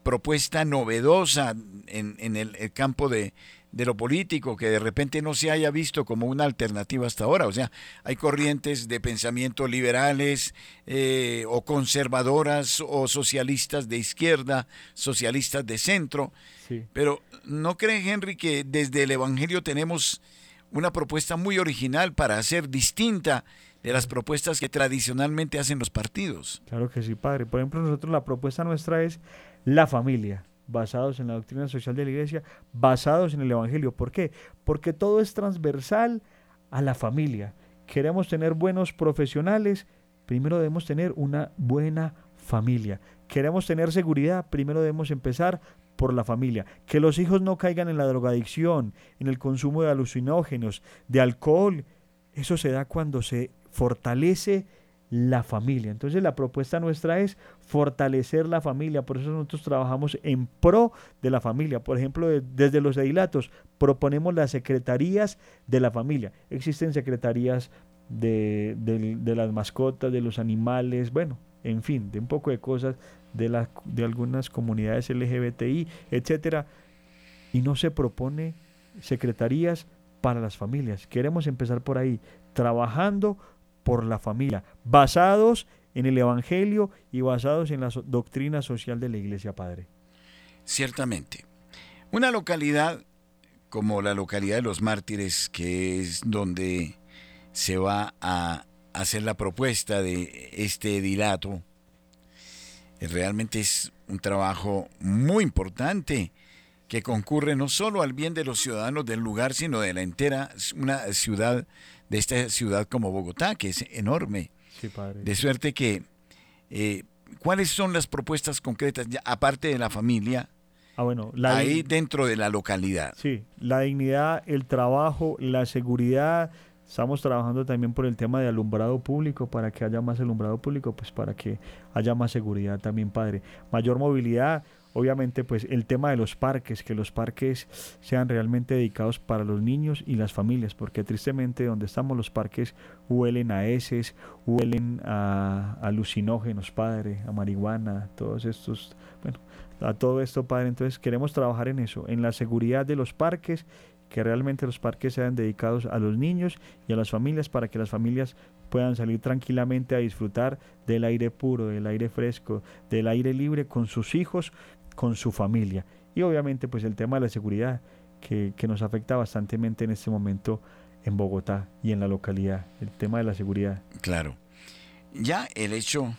propuesta novedosa en, el, campo de, lo político que de repente no se haya visto como una alternativa hasta ahora. O sea, hay corrientes de pensamiento liberales eh, o conservadoras o socialistas de izquierda, socialistas de centro. Pero ¿no cree Henry que desde el Evangelio tenemos una propuesta muy original para hacer distinta de las propuestas que tradicionalmente hacen los partidos. Claro que sí, padre. Por ejemplo, nosotros la propuesta nuestra es la familia, basados en la doctrina social de la iglesia, basados en el Evangelio. ¿Por qué? Porque todo es transversal a la familia. Queremos tener buenos profesionales, primero debemos tener una buena familia. Queremos tener seguridad, primero debemos empezar por la familia. Que los hijos no caigan en la drogadicción, en el consumo de alucinógenos, de alcohol. Eso se da cuando se fortalece la familia. Entonces la propuesta nuestra es fortalecer la familia, por eso nosotros trabajamos en pro de la familia. Por ejemplo, desde los edilatos proponemos las secretarías de la familia. Existen secretarías de, de, las mascotas, de los animales, bueno, en fin, de un poco de cosas de, la, de algunas comunidades LGBTI, etcétera. Y no se propone secretarías para las familias. Queremos empezar por ahí, trabajando por la familia, basados en el Evangelio y basados en la doctrina social de la Iglesia Padre. Ciertamente. Una localidad como la localidad de los mártires, que es donde se va a hacer la propuesta de este edilato, realmente es un trabajo muy importante que concurre no solo al bien de los ciudadanos del lugar, sino de la entera una ciudad, de esta ciudad como Bogotá, que es enorme. De suerte que, eh, ¿cuáles son las propuestas concretas, aparte de la familia, ah, bueno, ahí dentro de la localidad? Sí, la dignidad, el trabajo, la seguridad. Estamos trabajando también por el tema de alumbrado público, para que haya más alumbrado público, pues para que haya más seguridad también, padre. Mayor movilidad, obviamente pues el tema de los parques, que los parques sean realmente dedicados para los niños y las familias, porque tristemente donde estamos los parques huelen a heces, huelen a alucinógenos, padre, a marihuana, todos estos, bueno, a todo esto, padre, entonces queremos trabajar en eso, en la seguridad de los parques, que realmente los parques sean dedicados a los niños y a las familias para que las familias puedan salir tranquilamente a disfrutar del aire puro, del aire fresco, del aire libre con sus hijos, con su familia. Y obviamente pues el tema de la seguridad que, nos afecta bastante en este momento en Bogotá y en la localidad, el tema de la seguridad. Claro. Ya el hecho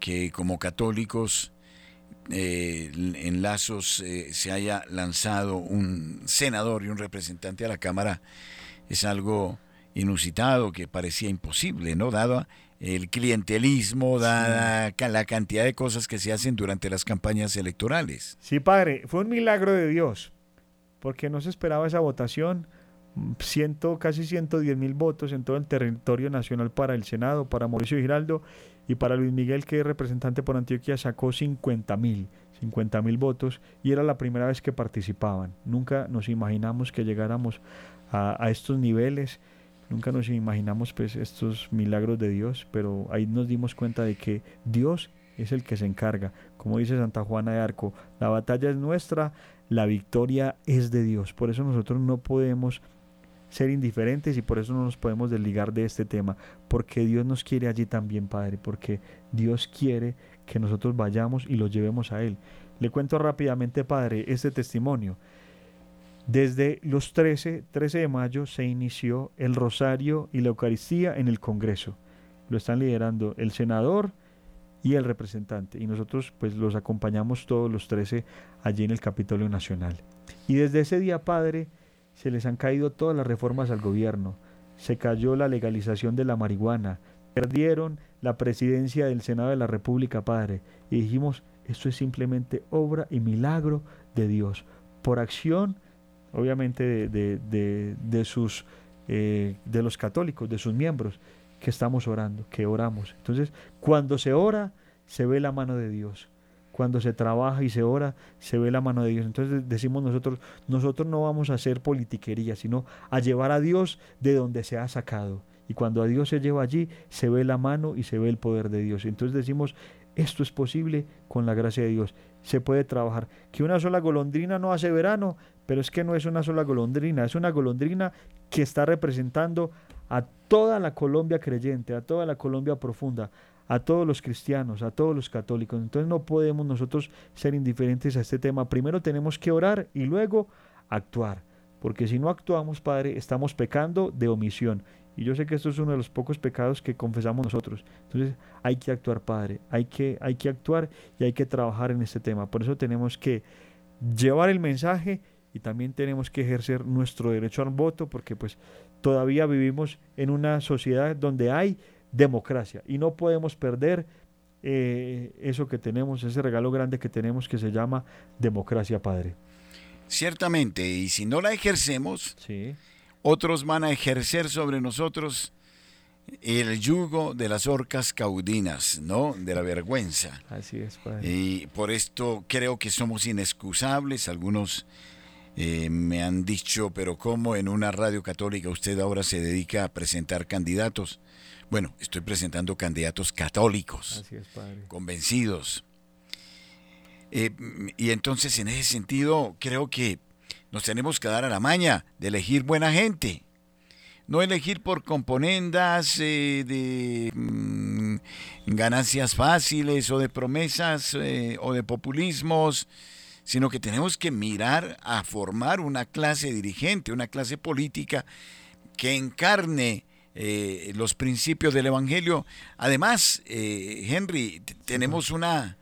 que como católicos eh, en Lazos eh, se haya lanzado un senador y un representante a la Cámara es algo inusitado que parecía imposible, ¿no? Dado el clientelismo, dada la cantidad de cosas que se hacen durante las campañas electorales. Sí, padre, fue un milagro de Dios, porque no se esperaba esa votación. Ciento, casi 110 mil votos en todo el territorio nacional para el Senado, para Mauricio Giraldo y para Luis Miguel, que es representante por Antioquia, sacó 50 mil. 50 mil votos y era la primera vez que participaban. Nunca nos imaginamos que llegáramos a, estos niveles Nunca nos imaginamos pues estos milagros de Dios, pero ahí nos dimos cuenta de que Dios es el que se encarga. Como dice Santa Juana de Arco, la batalla es nuestra, la victoria es de Dios. Por eso nosotros no podemos ser indiferentes y por eso no nos podemos desligar de este tema, porque Dios nos quiere allí también, Padre, porque Dios quiere que nosotros vayamos y lo llevemos a Él. Le cuento rápidamente, Padre, este testimonio. Desde los 13, 13 de mayo se inició el Rosario y la Eucaristía en el Congreso. Lo están liderando el senador y el representante. Y nosotros pues los acompañamos todos los 13 allí en el Capitolio Nacional. Y desde ese día, Padre, se les han caído todas las reformas al gobierno. Se cayó la legalización de la marihuana. Perdieron la presidencia del Senado de la República, Padre. Y dijimos, esto es simplemente obra y milagro de Dios. Por acción obviamente de, sus, eh, de los católicos, de sus miembros, que estamos orando, que oramos. Entonces, cuando se ora, se ve la mano de Dios. Cuando se trabaja y se ora, se ve la mano de Dios. Entonces decimos nosotros, nosotros no vamos a hacer politiquería, sino a llevar a Dios de donde se ha sacado. Y cuando a Dios se lleva allí, se ve la mano y se ve el poder de Dios. Entonces decimos, esto es posible con la gracia de Dios. Se puede trabajar. Que una sola golondrina no hace verano, pero es que no es una sola golondrina, es una golondrina que está representando a toda la Colombia creyente, a toda la Colombia profunda, a todos los cristianos, a todos los católicos. Entonces no podemos nosotros ser indiferentes a este tema. Primero tenemos que orar y luego actuar. Porque si no actuamos, Padre, estamos pecando de omisión. Y yo sé que esto es uno de los pocos pecados que confesamos nosotros. Entonces hay que actuar, Padre. Hay que, hay que actuar y hay que trabajar en este tema. Por eso tenemos que llevar el mensaje y también tenemos que ejercer nuestro derecho al voto porque pues todavía vivimos en una sociedad donde hay democracia y no podemos perder eh, eso que tenemos, ese regalo grande que tenemos que se llama democracia, Padre. Ciertamente, y si no la ejercemos, otros van a ejercer sobre nosotros el yugo de las orcas caudinas, ¿no? De la vergüenza. Así es, padre. Y por esto creo que somos inexcusables. Algunos eh, me han dicho, pero ¿cómo en una radio católica usted ahora se dedica a presentar candidatos? Bueno, estoy presentando candidatos católicos, Así es, padre. convencidos. Eh, y entonces, en ese sentido, creo que nos tenemos que dar a la maña de elegir buena gente. No elegir por componendas eh, de mm, ganancias fáciles o de promesas eh, o de populismos, sino que tenemos que mirar a formar una clase dirigente, una clase política que encarne eh, los principios del Evangelio. Además, eh, Henry, tenemos una,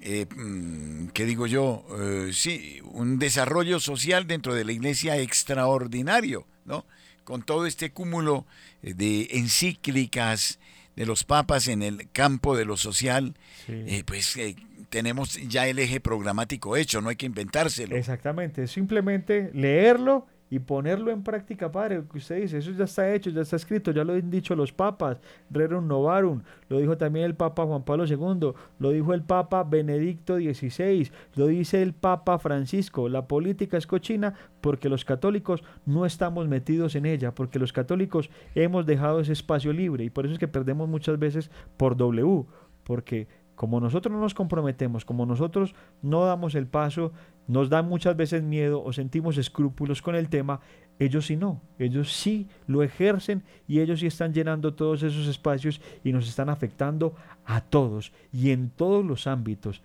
eh, mm, ¿qué digo yo? Eh, sí, un desarrollo social dentro de la iglesia extraordinario, ¿no? Con todo este cúmulo eh, de encíclicas de los papas en el campo de lo social, Sí. eh, pues eh, tenemos ya el eje programático hecho, no hay que inventárselo. Exactamente, simplemente leerlo y ponerlo en práctica, padre. Lo que usted dice, eso ya está hecho, ya está escrito, ya lo han dicho los papas, Rerum Novarum, lo dijo también el Papa Juan Pablo II, lo dijo el Papa Benedicto XVI, lo dice el Papa Francisco. La política es cochina porque los católicos no estamos metidos en ella, porque los católicos hemos dejado ese espacio libre y por eso es que perdemos muchas veces por W, porque como nosotros no nos comprometemos, como nosotros no damos el paso, nos da muchas veces miedo o sentimos escrúpulos con el tema, ellos sí no, ellos sí lo ejercen y ellos sí están llenando todos esos espacios y nos están afectando a todos y en todos los ámbitos.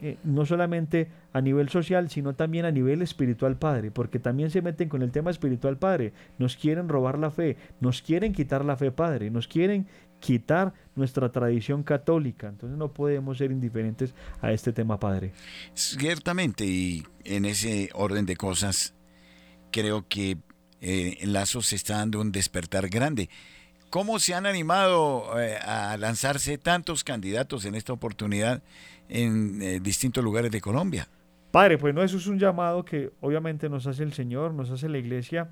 Eh, no solamente a nivel social, sino también a nivel espiritual, Padre, porque también se meten con el tema espiritual, Padre. Nos quieren robar la fe, nos quieren quitar la fe, Padre, nos quieren quitar nuestra tradición católica. Entonces no podemos ser indiferentes a este tema, Padre. Ciertamente, y en ese orden de cosas, creo que eh, Lazo se está dando un despertar grande. ¿Cómo se han animado eh, a lanzarse tantos candidatos en esta oportunidad en eh, distintos lugares de Colombia? Padre, pues no, eso es un llamado que obviamente nos hace el Señor, nos hace la iglesia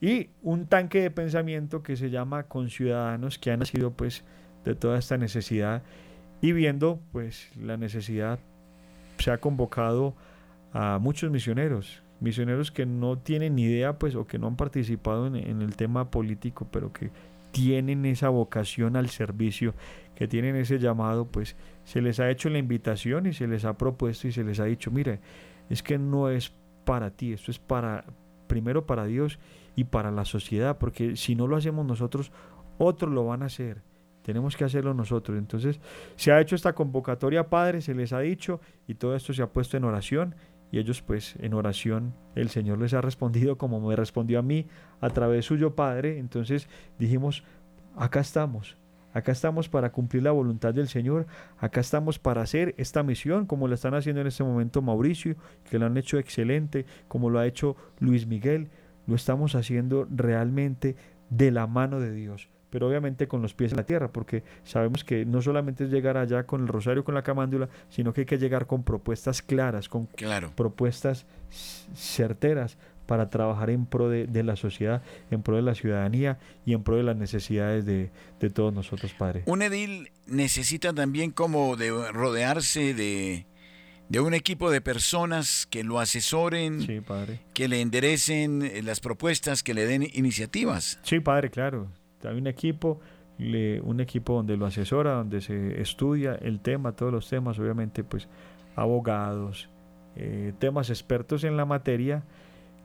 y un tanque de pensamiento que se llama Conciudadanos, que ha nacido pues de toda esta necesidad. Y viendo pues la necesidad se ha convocado a muchos misioneros, misioneros que no tienen ni idea pues o que no han participado en, en el tema político, pero que tienen esa vocación al servicio, que tienen ese llamado, pues se les ha hecho la invitación y se les ha propuesto y se les ha dicho, mire, es que no es para ti, esto es para primero para Dios y para la sociedad, porque si no lo hacemos nosotros, otros lo van a hacer. Tenemos que hacerlo nosotros. Entonces, se ha hecho esta convocatoria, Padre, se les ha dicho, y todo esto se ha puesto en oración, y ellos pues en oración el Señor les ha respondido como me respondió a mí a través suyo, Padre. Entonces dijimos, acá estamos, acá estamos para cumplir la voluntad del Señor, acá estamos para hacer esta misión como la están haciendo en este momento Mauricio, que lo han hecho excelente, como lo ha hecho Luis Miguel, lo estamos haciendo realmente de la mano de Dios pero obviamente con los pies en la tierra, porque sabemos que no solamente es llegar allá con el rosario, con la camándula, sino que hay que llegar con propuestas claras, con Claro. propuestas certeras para trabajar en pro de, de, la sociedad, en pro de la ciudadanía y en pro de las necesidades de, de todos nosotros, Padre. Un edil necesita también como de rodearse de, de un equipo de personas que lo asesoren, sí, padre. que le enderecen las propuestas, que le den iniciativas. Sí, padre, claro. Hay un equipo, le, un equipo donde lo asesora, donde se estudia el tema, todos los temas, obviamente, pues abogados, eh, temas expertos en la materia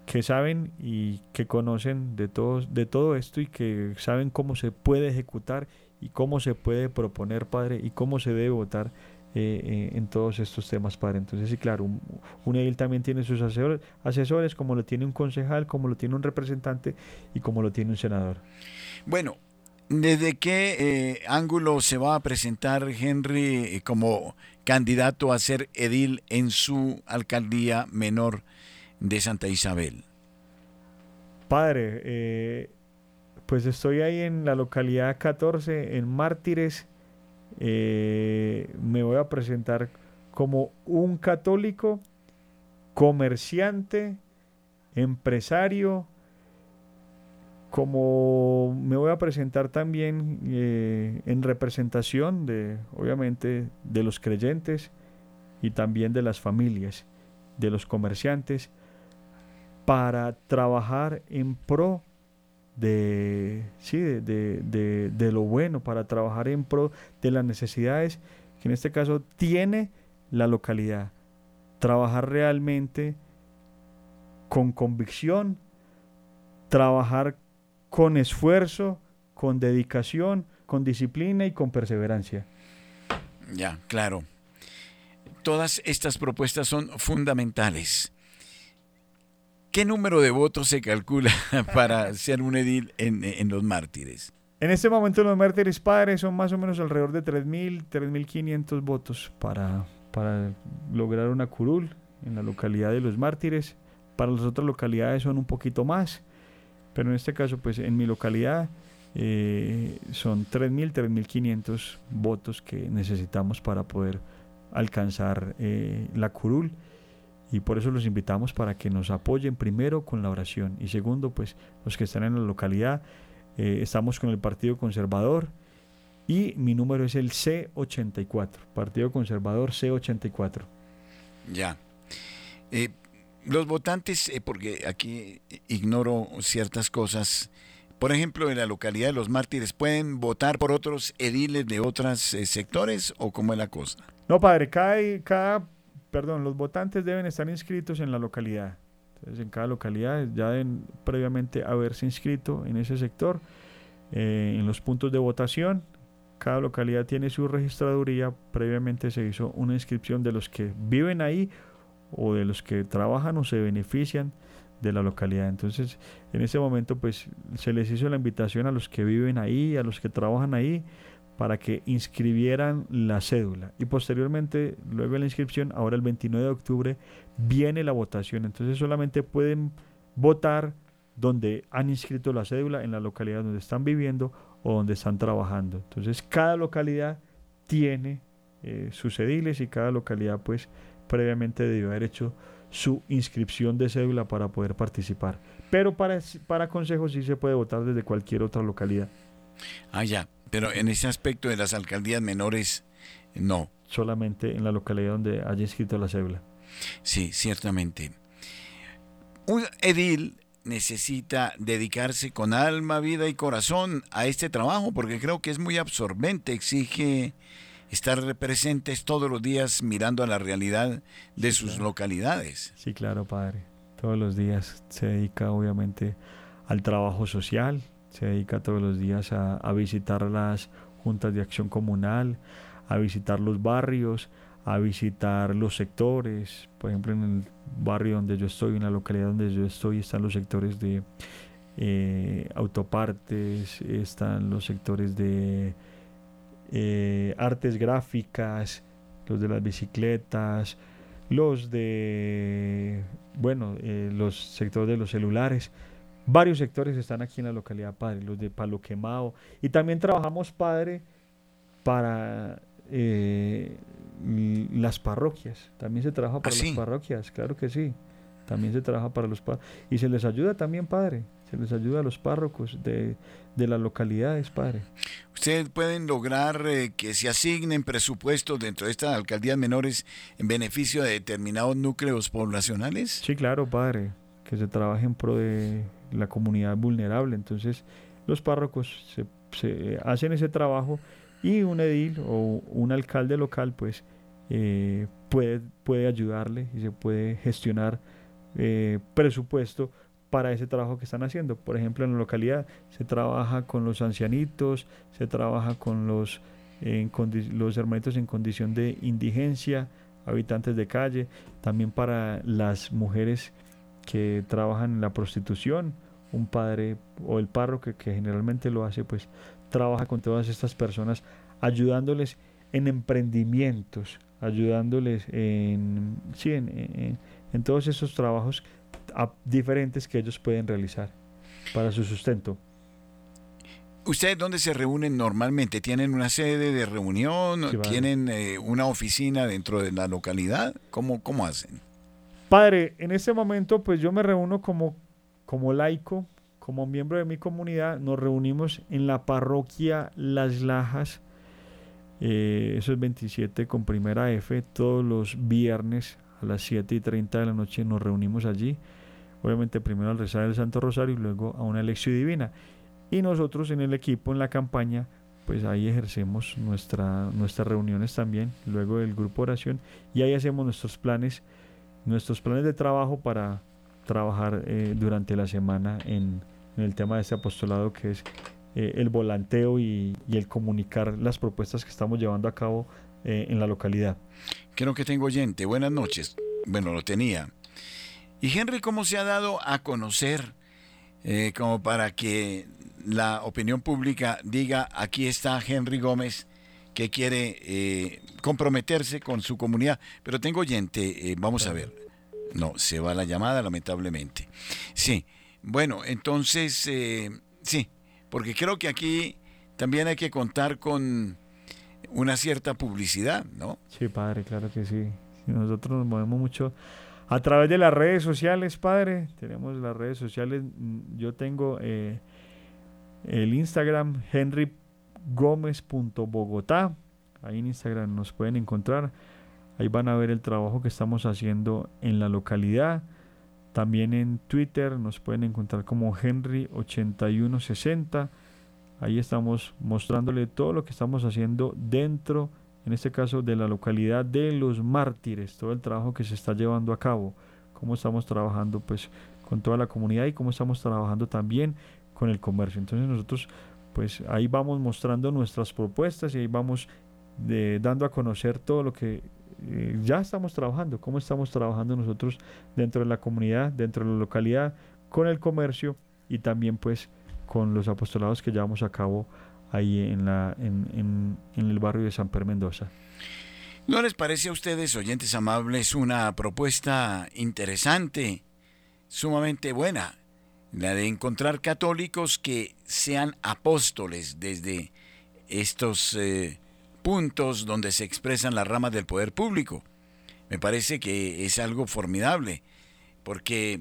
que saben y que conocen de todo, de todo esto y que saben cómo se puede ejecutar y cómo se puede proponer, Padre, y cómo se debe votar eh, eh, en todos estos temas, Padre. Entonces, sí, claro, un, un edil también tiene sus asesores, asesores, como lo tiene un concejal, como lo tiene un representante y como lo tiene un senador. Bueno, ¿desde qué eh, ángulo se va a presentar Henry como candidato a ser edil en su alcaldía menor de Santa Isabel? Padre, eh, pues estoy ahí en la localidad 14, en Mártires. Eh, me voy a presentar como un católico, comerciante, empresario, como me voy a presentar también eh, en representación de, obviamente, de los creyentes y también de las familias, de los comerciantes, para trabajar en pro de, sí, de, de, lo bueno, para trabajar en pro de las necesidades que en este caso tiene la localidad. Trabajar realmente con convicción, trabajar con esfuerzo, con dedicación, con disciplina y con perseverancia. Ya, claro. Todas estas propuestas son fundamentales. ¿Qué número de votos se calcula para ser un edil en, los mártires? En este momento los mártires padres son más o menos alrededor de 3.000, 3.500 votos para, para lograr una curul en la localidad de los mártires. Para las otras localidades son un poquito más. Pero en este caso, pues en mi localidad eh, son 3.000, 3.500 votos que necesitamos para poder alcanzar eh, la curul. Y por eso los invitamos para que nos apoyen primero con la oración y segundo, pues los que están en la localidad, eh, estamos con el Partido Conservador y mi número es el C84, Partido Conservador C84. Ya los votantes, eh, porque aquí ignoro ciertas cosas, por ejemplo, en la localidad de los mártires, ¿pueden votar por otros ediles de otros eh, sectores o cómo es la cosa? No, padre, cada, cada, perdón, los votantes deben estar inscritos en la localidad. Entonces, en cada localidad ya deben previamente haberse inscrito en ese sector, eh, en los puntos de votación. Cada localidad tiene su registraduría, previamente se hizo una inscripción de los que viven ahí o de los que trabajan o se benefician de la localidad. Entonces, en ese momento, pues se les hizo la invitación a los que viven ahí, a los que trabajan ahí, para que inscribieran la cédula. Y posteriormente, luego de la inscripción, ahora el 29 de octubre, viene la votación. Entonces, solamente pueden votar donde han inscrito la cédula, en la localidad donde están viviendo o donde están trabajando. Entonces, cada localidad tiene eh, sus ediles y cada localidad, pues, previamente debió haber hecho su inscripción de cédula para poder participar. Pero para, para consejos sí se puede votar desde cualquier otra localidad. Ah, ya. Pero en ese aspecto de las alcaldías menores, no. Solamente en la localidad donde haya inscrito la cédula. Sí, ciertamente. Un edil necesita dedicarse con alma, vida y corazón a este trabajo porque creo que es muy absorbente, exige estar presentes todos los días mirando a la realidad de sus localidades. Sí, claro, padre. Todos los días se dedica obviamente al trabajo social, se dedica todos los días a, visitar las juntas de acción comunal, a visitar los barrios, a visitar los sectores. Por ejemplo, en el barrio donde yo estoy, en la localidad donde yo estoy, están los sectores de eh, autopartes, están los sectores de eh, artes gráficas, los de las bicicletas, los de, bueno, eh, los sectores de los celulares. Varios sectores están aquí en la localidad, padre, los de Palo Quemado. Y también trabajamos, padre, para eh, las parroquias. También se trabaja para ¿Ah, las parroquias, claro que sí. También se trabaja para los Y se les ayuda también, padre. Se les ayuda a los párrocos de, de las localidades, padre. ¿Ustedes pueden lograr eh, que se asignen presupuestos dentro de estas alcaldías menores en beneficio de determinados núcleos poblacionales? Sí, claro, padre, que se trabaje en pro de la comunidad vulnerable. Entonces, los párrocos se, hacen ese trabajo y un edil o un alcalde local, pues, eh, puede, puede ayudarle y se puede gestionar eh, presupuesto para ese trabajo que están haciendo. Por ejemplo, en la localidad se trabaja con los ancianitos, se trabaja con los, los hermanitos en condición de indigencia, habitantes de calle, también para las mujeres que trabajan en la prostitución, un padre o el párroco que, generalmente lo hace, pues trabaja con todas estas personas, ayudándoles en emprendimientos, ayudándoles en, sí, en, en todos esos trabajos diferentes que ellos pueden realizar para su sustento. ¿Ustedes dónde se reúnen normalmente? ¿Tienen una sede de reunión? ¿Tienen eh, una oficina dentro de la localidad? ¿Cómo, hacen? Padre, en este momento pues yo me reúno como, como laico, como miembro de mi comunidad, nos reunimos en la parroquia Las Lajas. Eh, eso es 27 con primera F. Todos los viernes a las 7 y 30 de la noche nos reunimos allí. Obviamente primero al rezar el Santo Rosario y luego a una elección divina. Y nosotros en el equipo, en la campaña, pues ahí ejercemos nuestra, nuestras reuniones también, luego del grupo oración, y ahí hacemos nuestros planes, nuestros planes de trabajo para trabajar eh, durante la semana en, el tema de este apostolado que es eh, el volanteo y, el comunicar las propuestas que estamos llevando a cabo eh, en la localidad. Creo que tengo oyente. Buenas noches. Bueno, lo tenía. ¿Y Henry cómo se ha dado a conocer como para que la opinión pública diga, aquí está Henry Gómez que quiere eh, comprometerse con su comunidad. Pero tengo oyente, eh, vamos a ver. No, se va la llamada, lamentablemente. Sí, bueno, entonces, eh, sí, porque creo que aquí también hay que contar con una cierta publicidad, ¿no? Sí, padre, claro que sí. Nosotros nos movemos mucho a través de las redes sociales, padre. Tenemos las redes sociales. Mm, yo tengo el Instagram henrygomez.bogotá. Ahí en Instagram nos pueden encontrar. Ahí van a ver el trabajo que estamos haciendo en la localidad. También en Twitter nos pueden encontrar como Henry8160. Ahí estamos mostrándole todo lo que estamos haciendo dentro, en este caso, de la localidad de los mártires, todo el trabajo que se está llevando a cabo, cómo estamos trabajando pues con toda la comunidad y cómo estamos trabajando también con el comercio. Entonces nosotros pues ahí vamos mostrando nuestras propuestas y ahí vamos de, dando a conocer todo lo que eh, ya estamos trabajando, cómo estamos trabajando nosotros dentro de la comunidad, dentro de la localidad, con el comercio y también pues con los apostolados que llevamos a cabo ahí en, la, en, en el barrio de San Per Mendoza. ¿No les parece a ustedes, oyentes amables, una propuesta interesante, sumamente buena? La de encontrar católicos que sean apóstoles desde estos eh, puntos donde se expresan las ramas del poder público. Me parece que es algo formidable, porque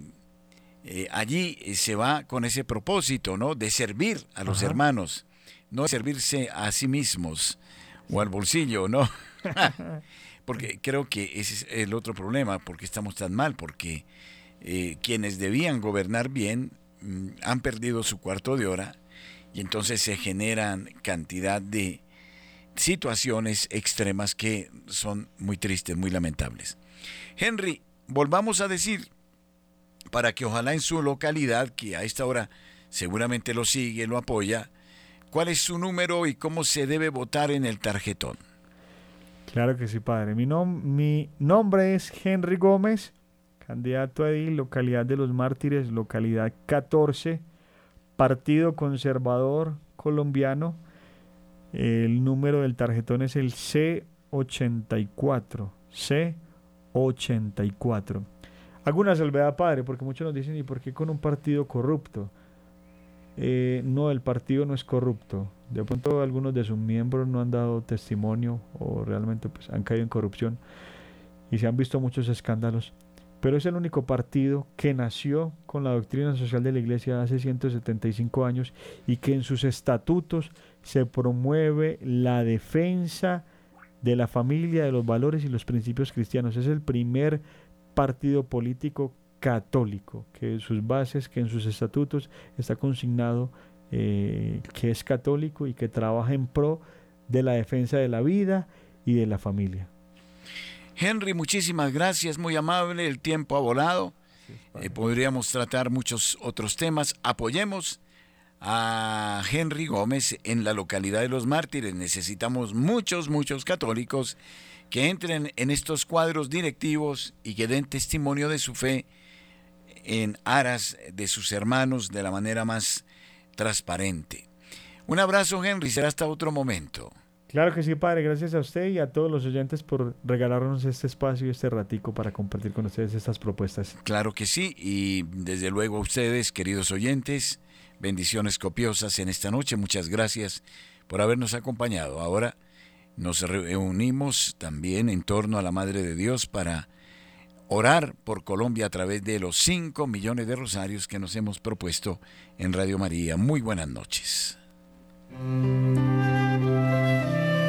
eh, allí se va con ese propósito, ¿no? De servir a los hermanos, no servirse a sí mismos o al bolsillo, ¿no? porque creo que ese es el otro problema, porque estamos tan mal, porque eh, quienes debían gobernar bien han perdido su cuarto de hora y entonces se generan cantidad de situaciones extremas que son muy tristes, muy lamentables. Henry, volvamos a decir, para que ojalá en su localidad, que a esta hora seguramente lo sigue, lo apoya, ¿cuál es su número y cómo se debe votar en el tarjetón? Claro que sí, padre. Mi, mi nombre es Henry Gómez Candidato a edil, localidad de los mártires, localidad 14, Partido Conservador Colombiano. El número del tarjetón es el C84. C84. Alguna salvedad, padre, porque muchos nos dicen, ¿y por qué con un partido corrupto? Eh, no, el partido no es corrupto. De pronto algunos de sus miembros no han dado testimonio o realmente pues, han caído en corrupción y se han visto muchos escándalos pero es el único partido que nació con la doctrina social de la Iglesia hace 175 años y que en sus estatutos se promueve la defensa de la familia, de los valores y los principios cristianos. Es el primer partido político católico, que en sus bases, que en sus estatutos está consignado eh, que es católico y que trabaja en pro de la defensa de la vida y de la familia. Henry, muchísimas gracias, muy amable, el tiempo ha volado. Eh, podríamos tratar muchos otros temas. Apoyemos a Henry Gómez en la localidad de los mártires. Necesitamos muchos, muchos católicos que entren en estos cuadros directivos y que den testimonio de su fe en aras de sus hermanos de la manera más transparente. Un abrazo, Henry. Será hasta otro momento. Claro que sí, padre. Gracias a usted y a todos los oyentes por regalarnos este espacio y este ratico para compartir con ustedes estas propuestas. Claro que sí. Y desde luego a ustedes, queridos oyentes, bendiciones copiosas en esta noche. Muchas gracias por habernos acompañado. Ahora nos reunimos también en torno a la Madre de Dios para orar por Colombia a través de los 5 millones de rosarios que nos hemos propuesto en Radio María. Muy buenas noches. Thank you.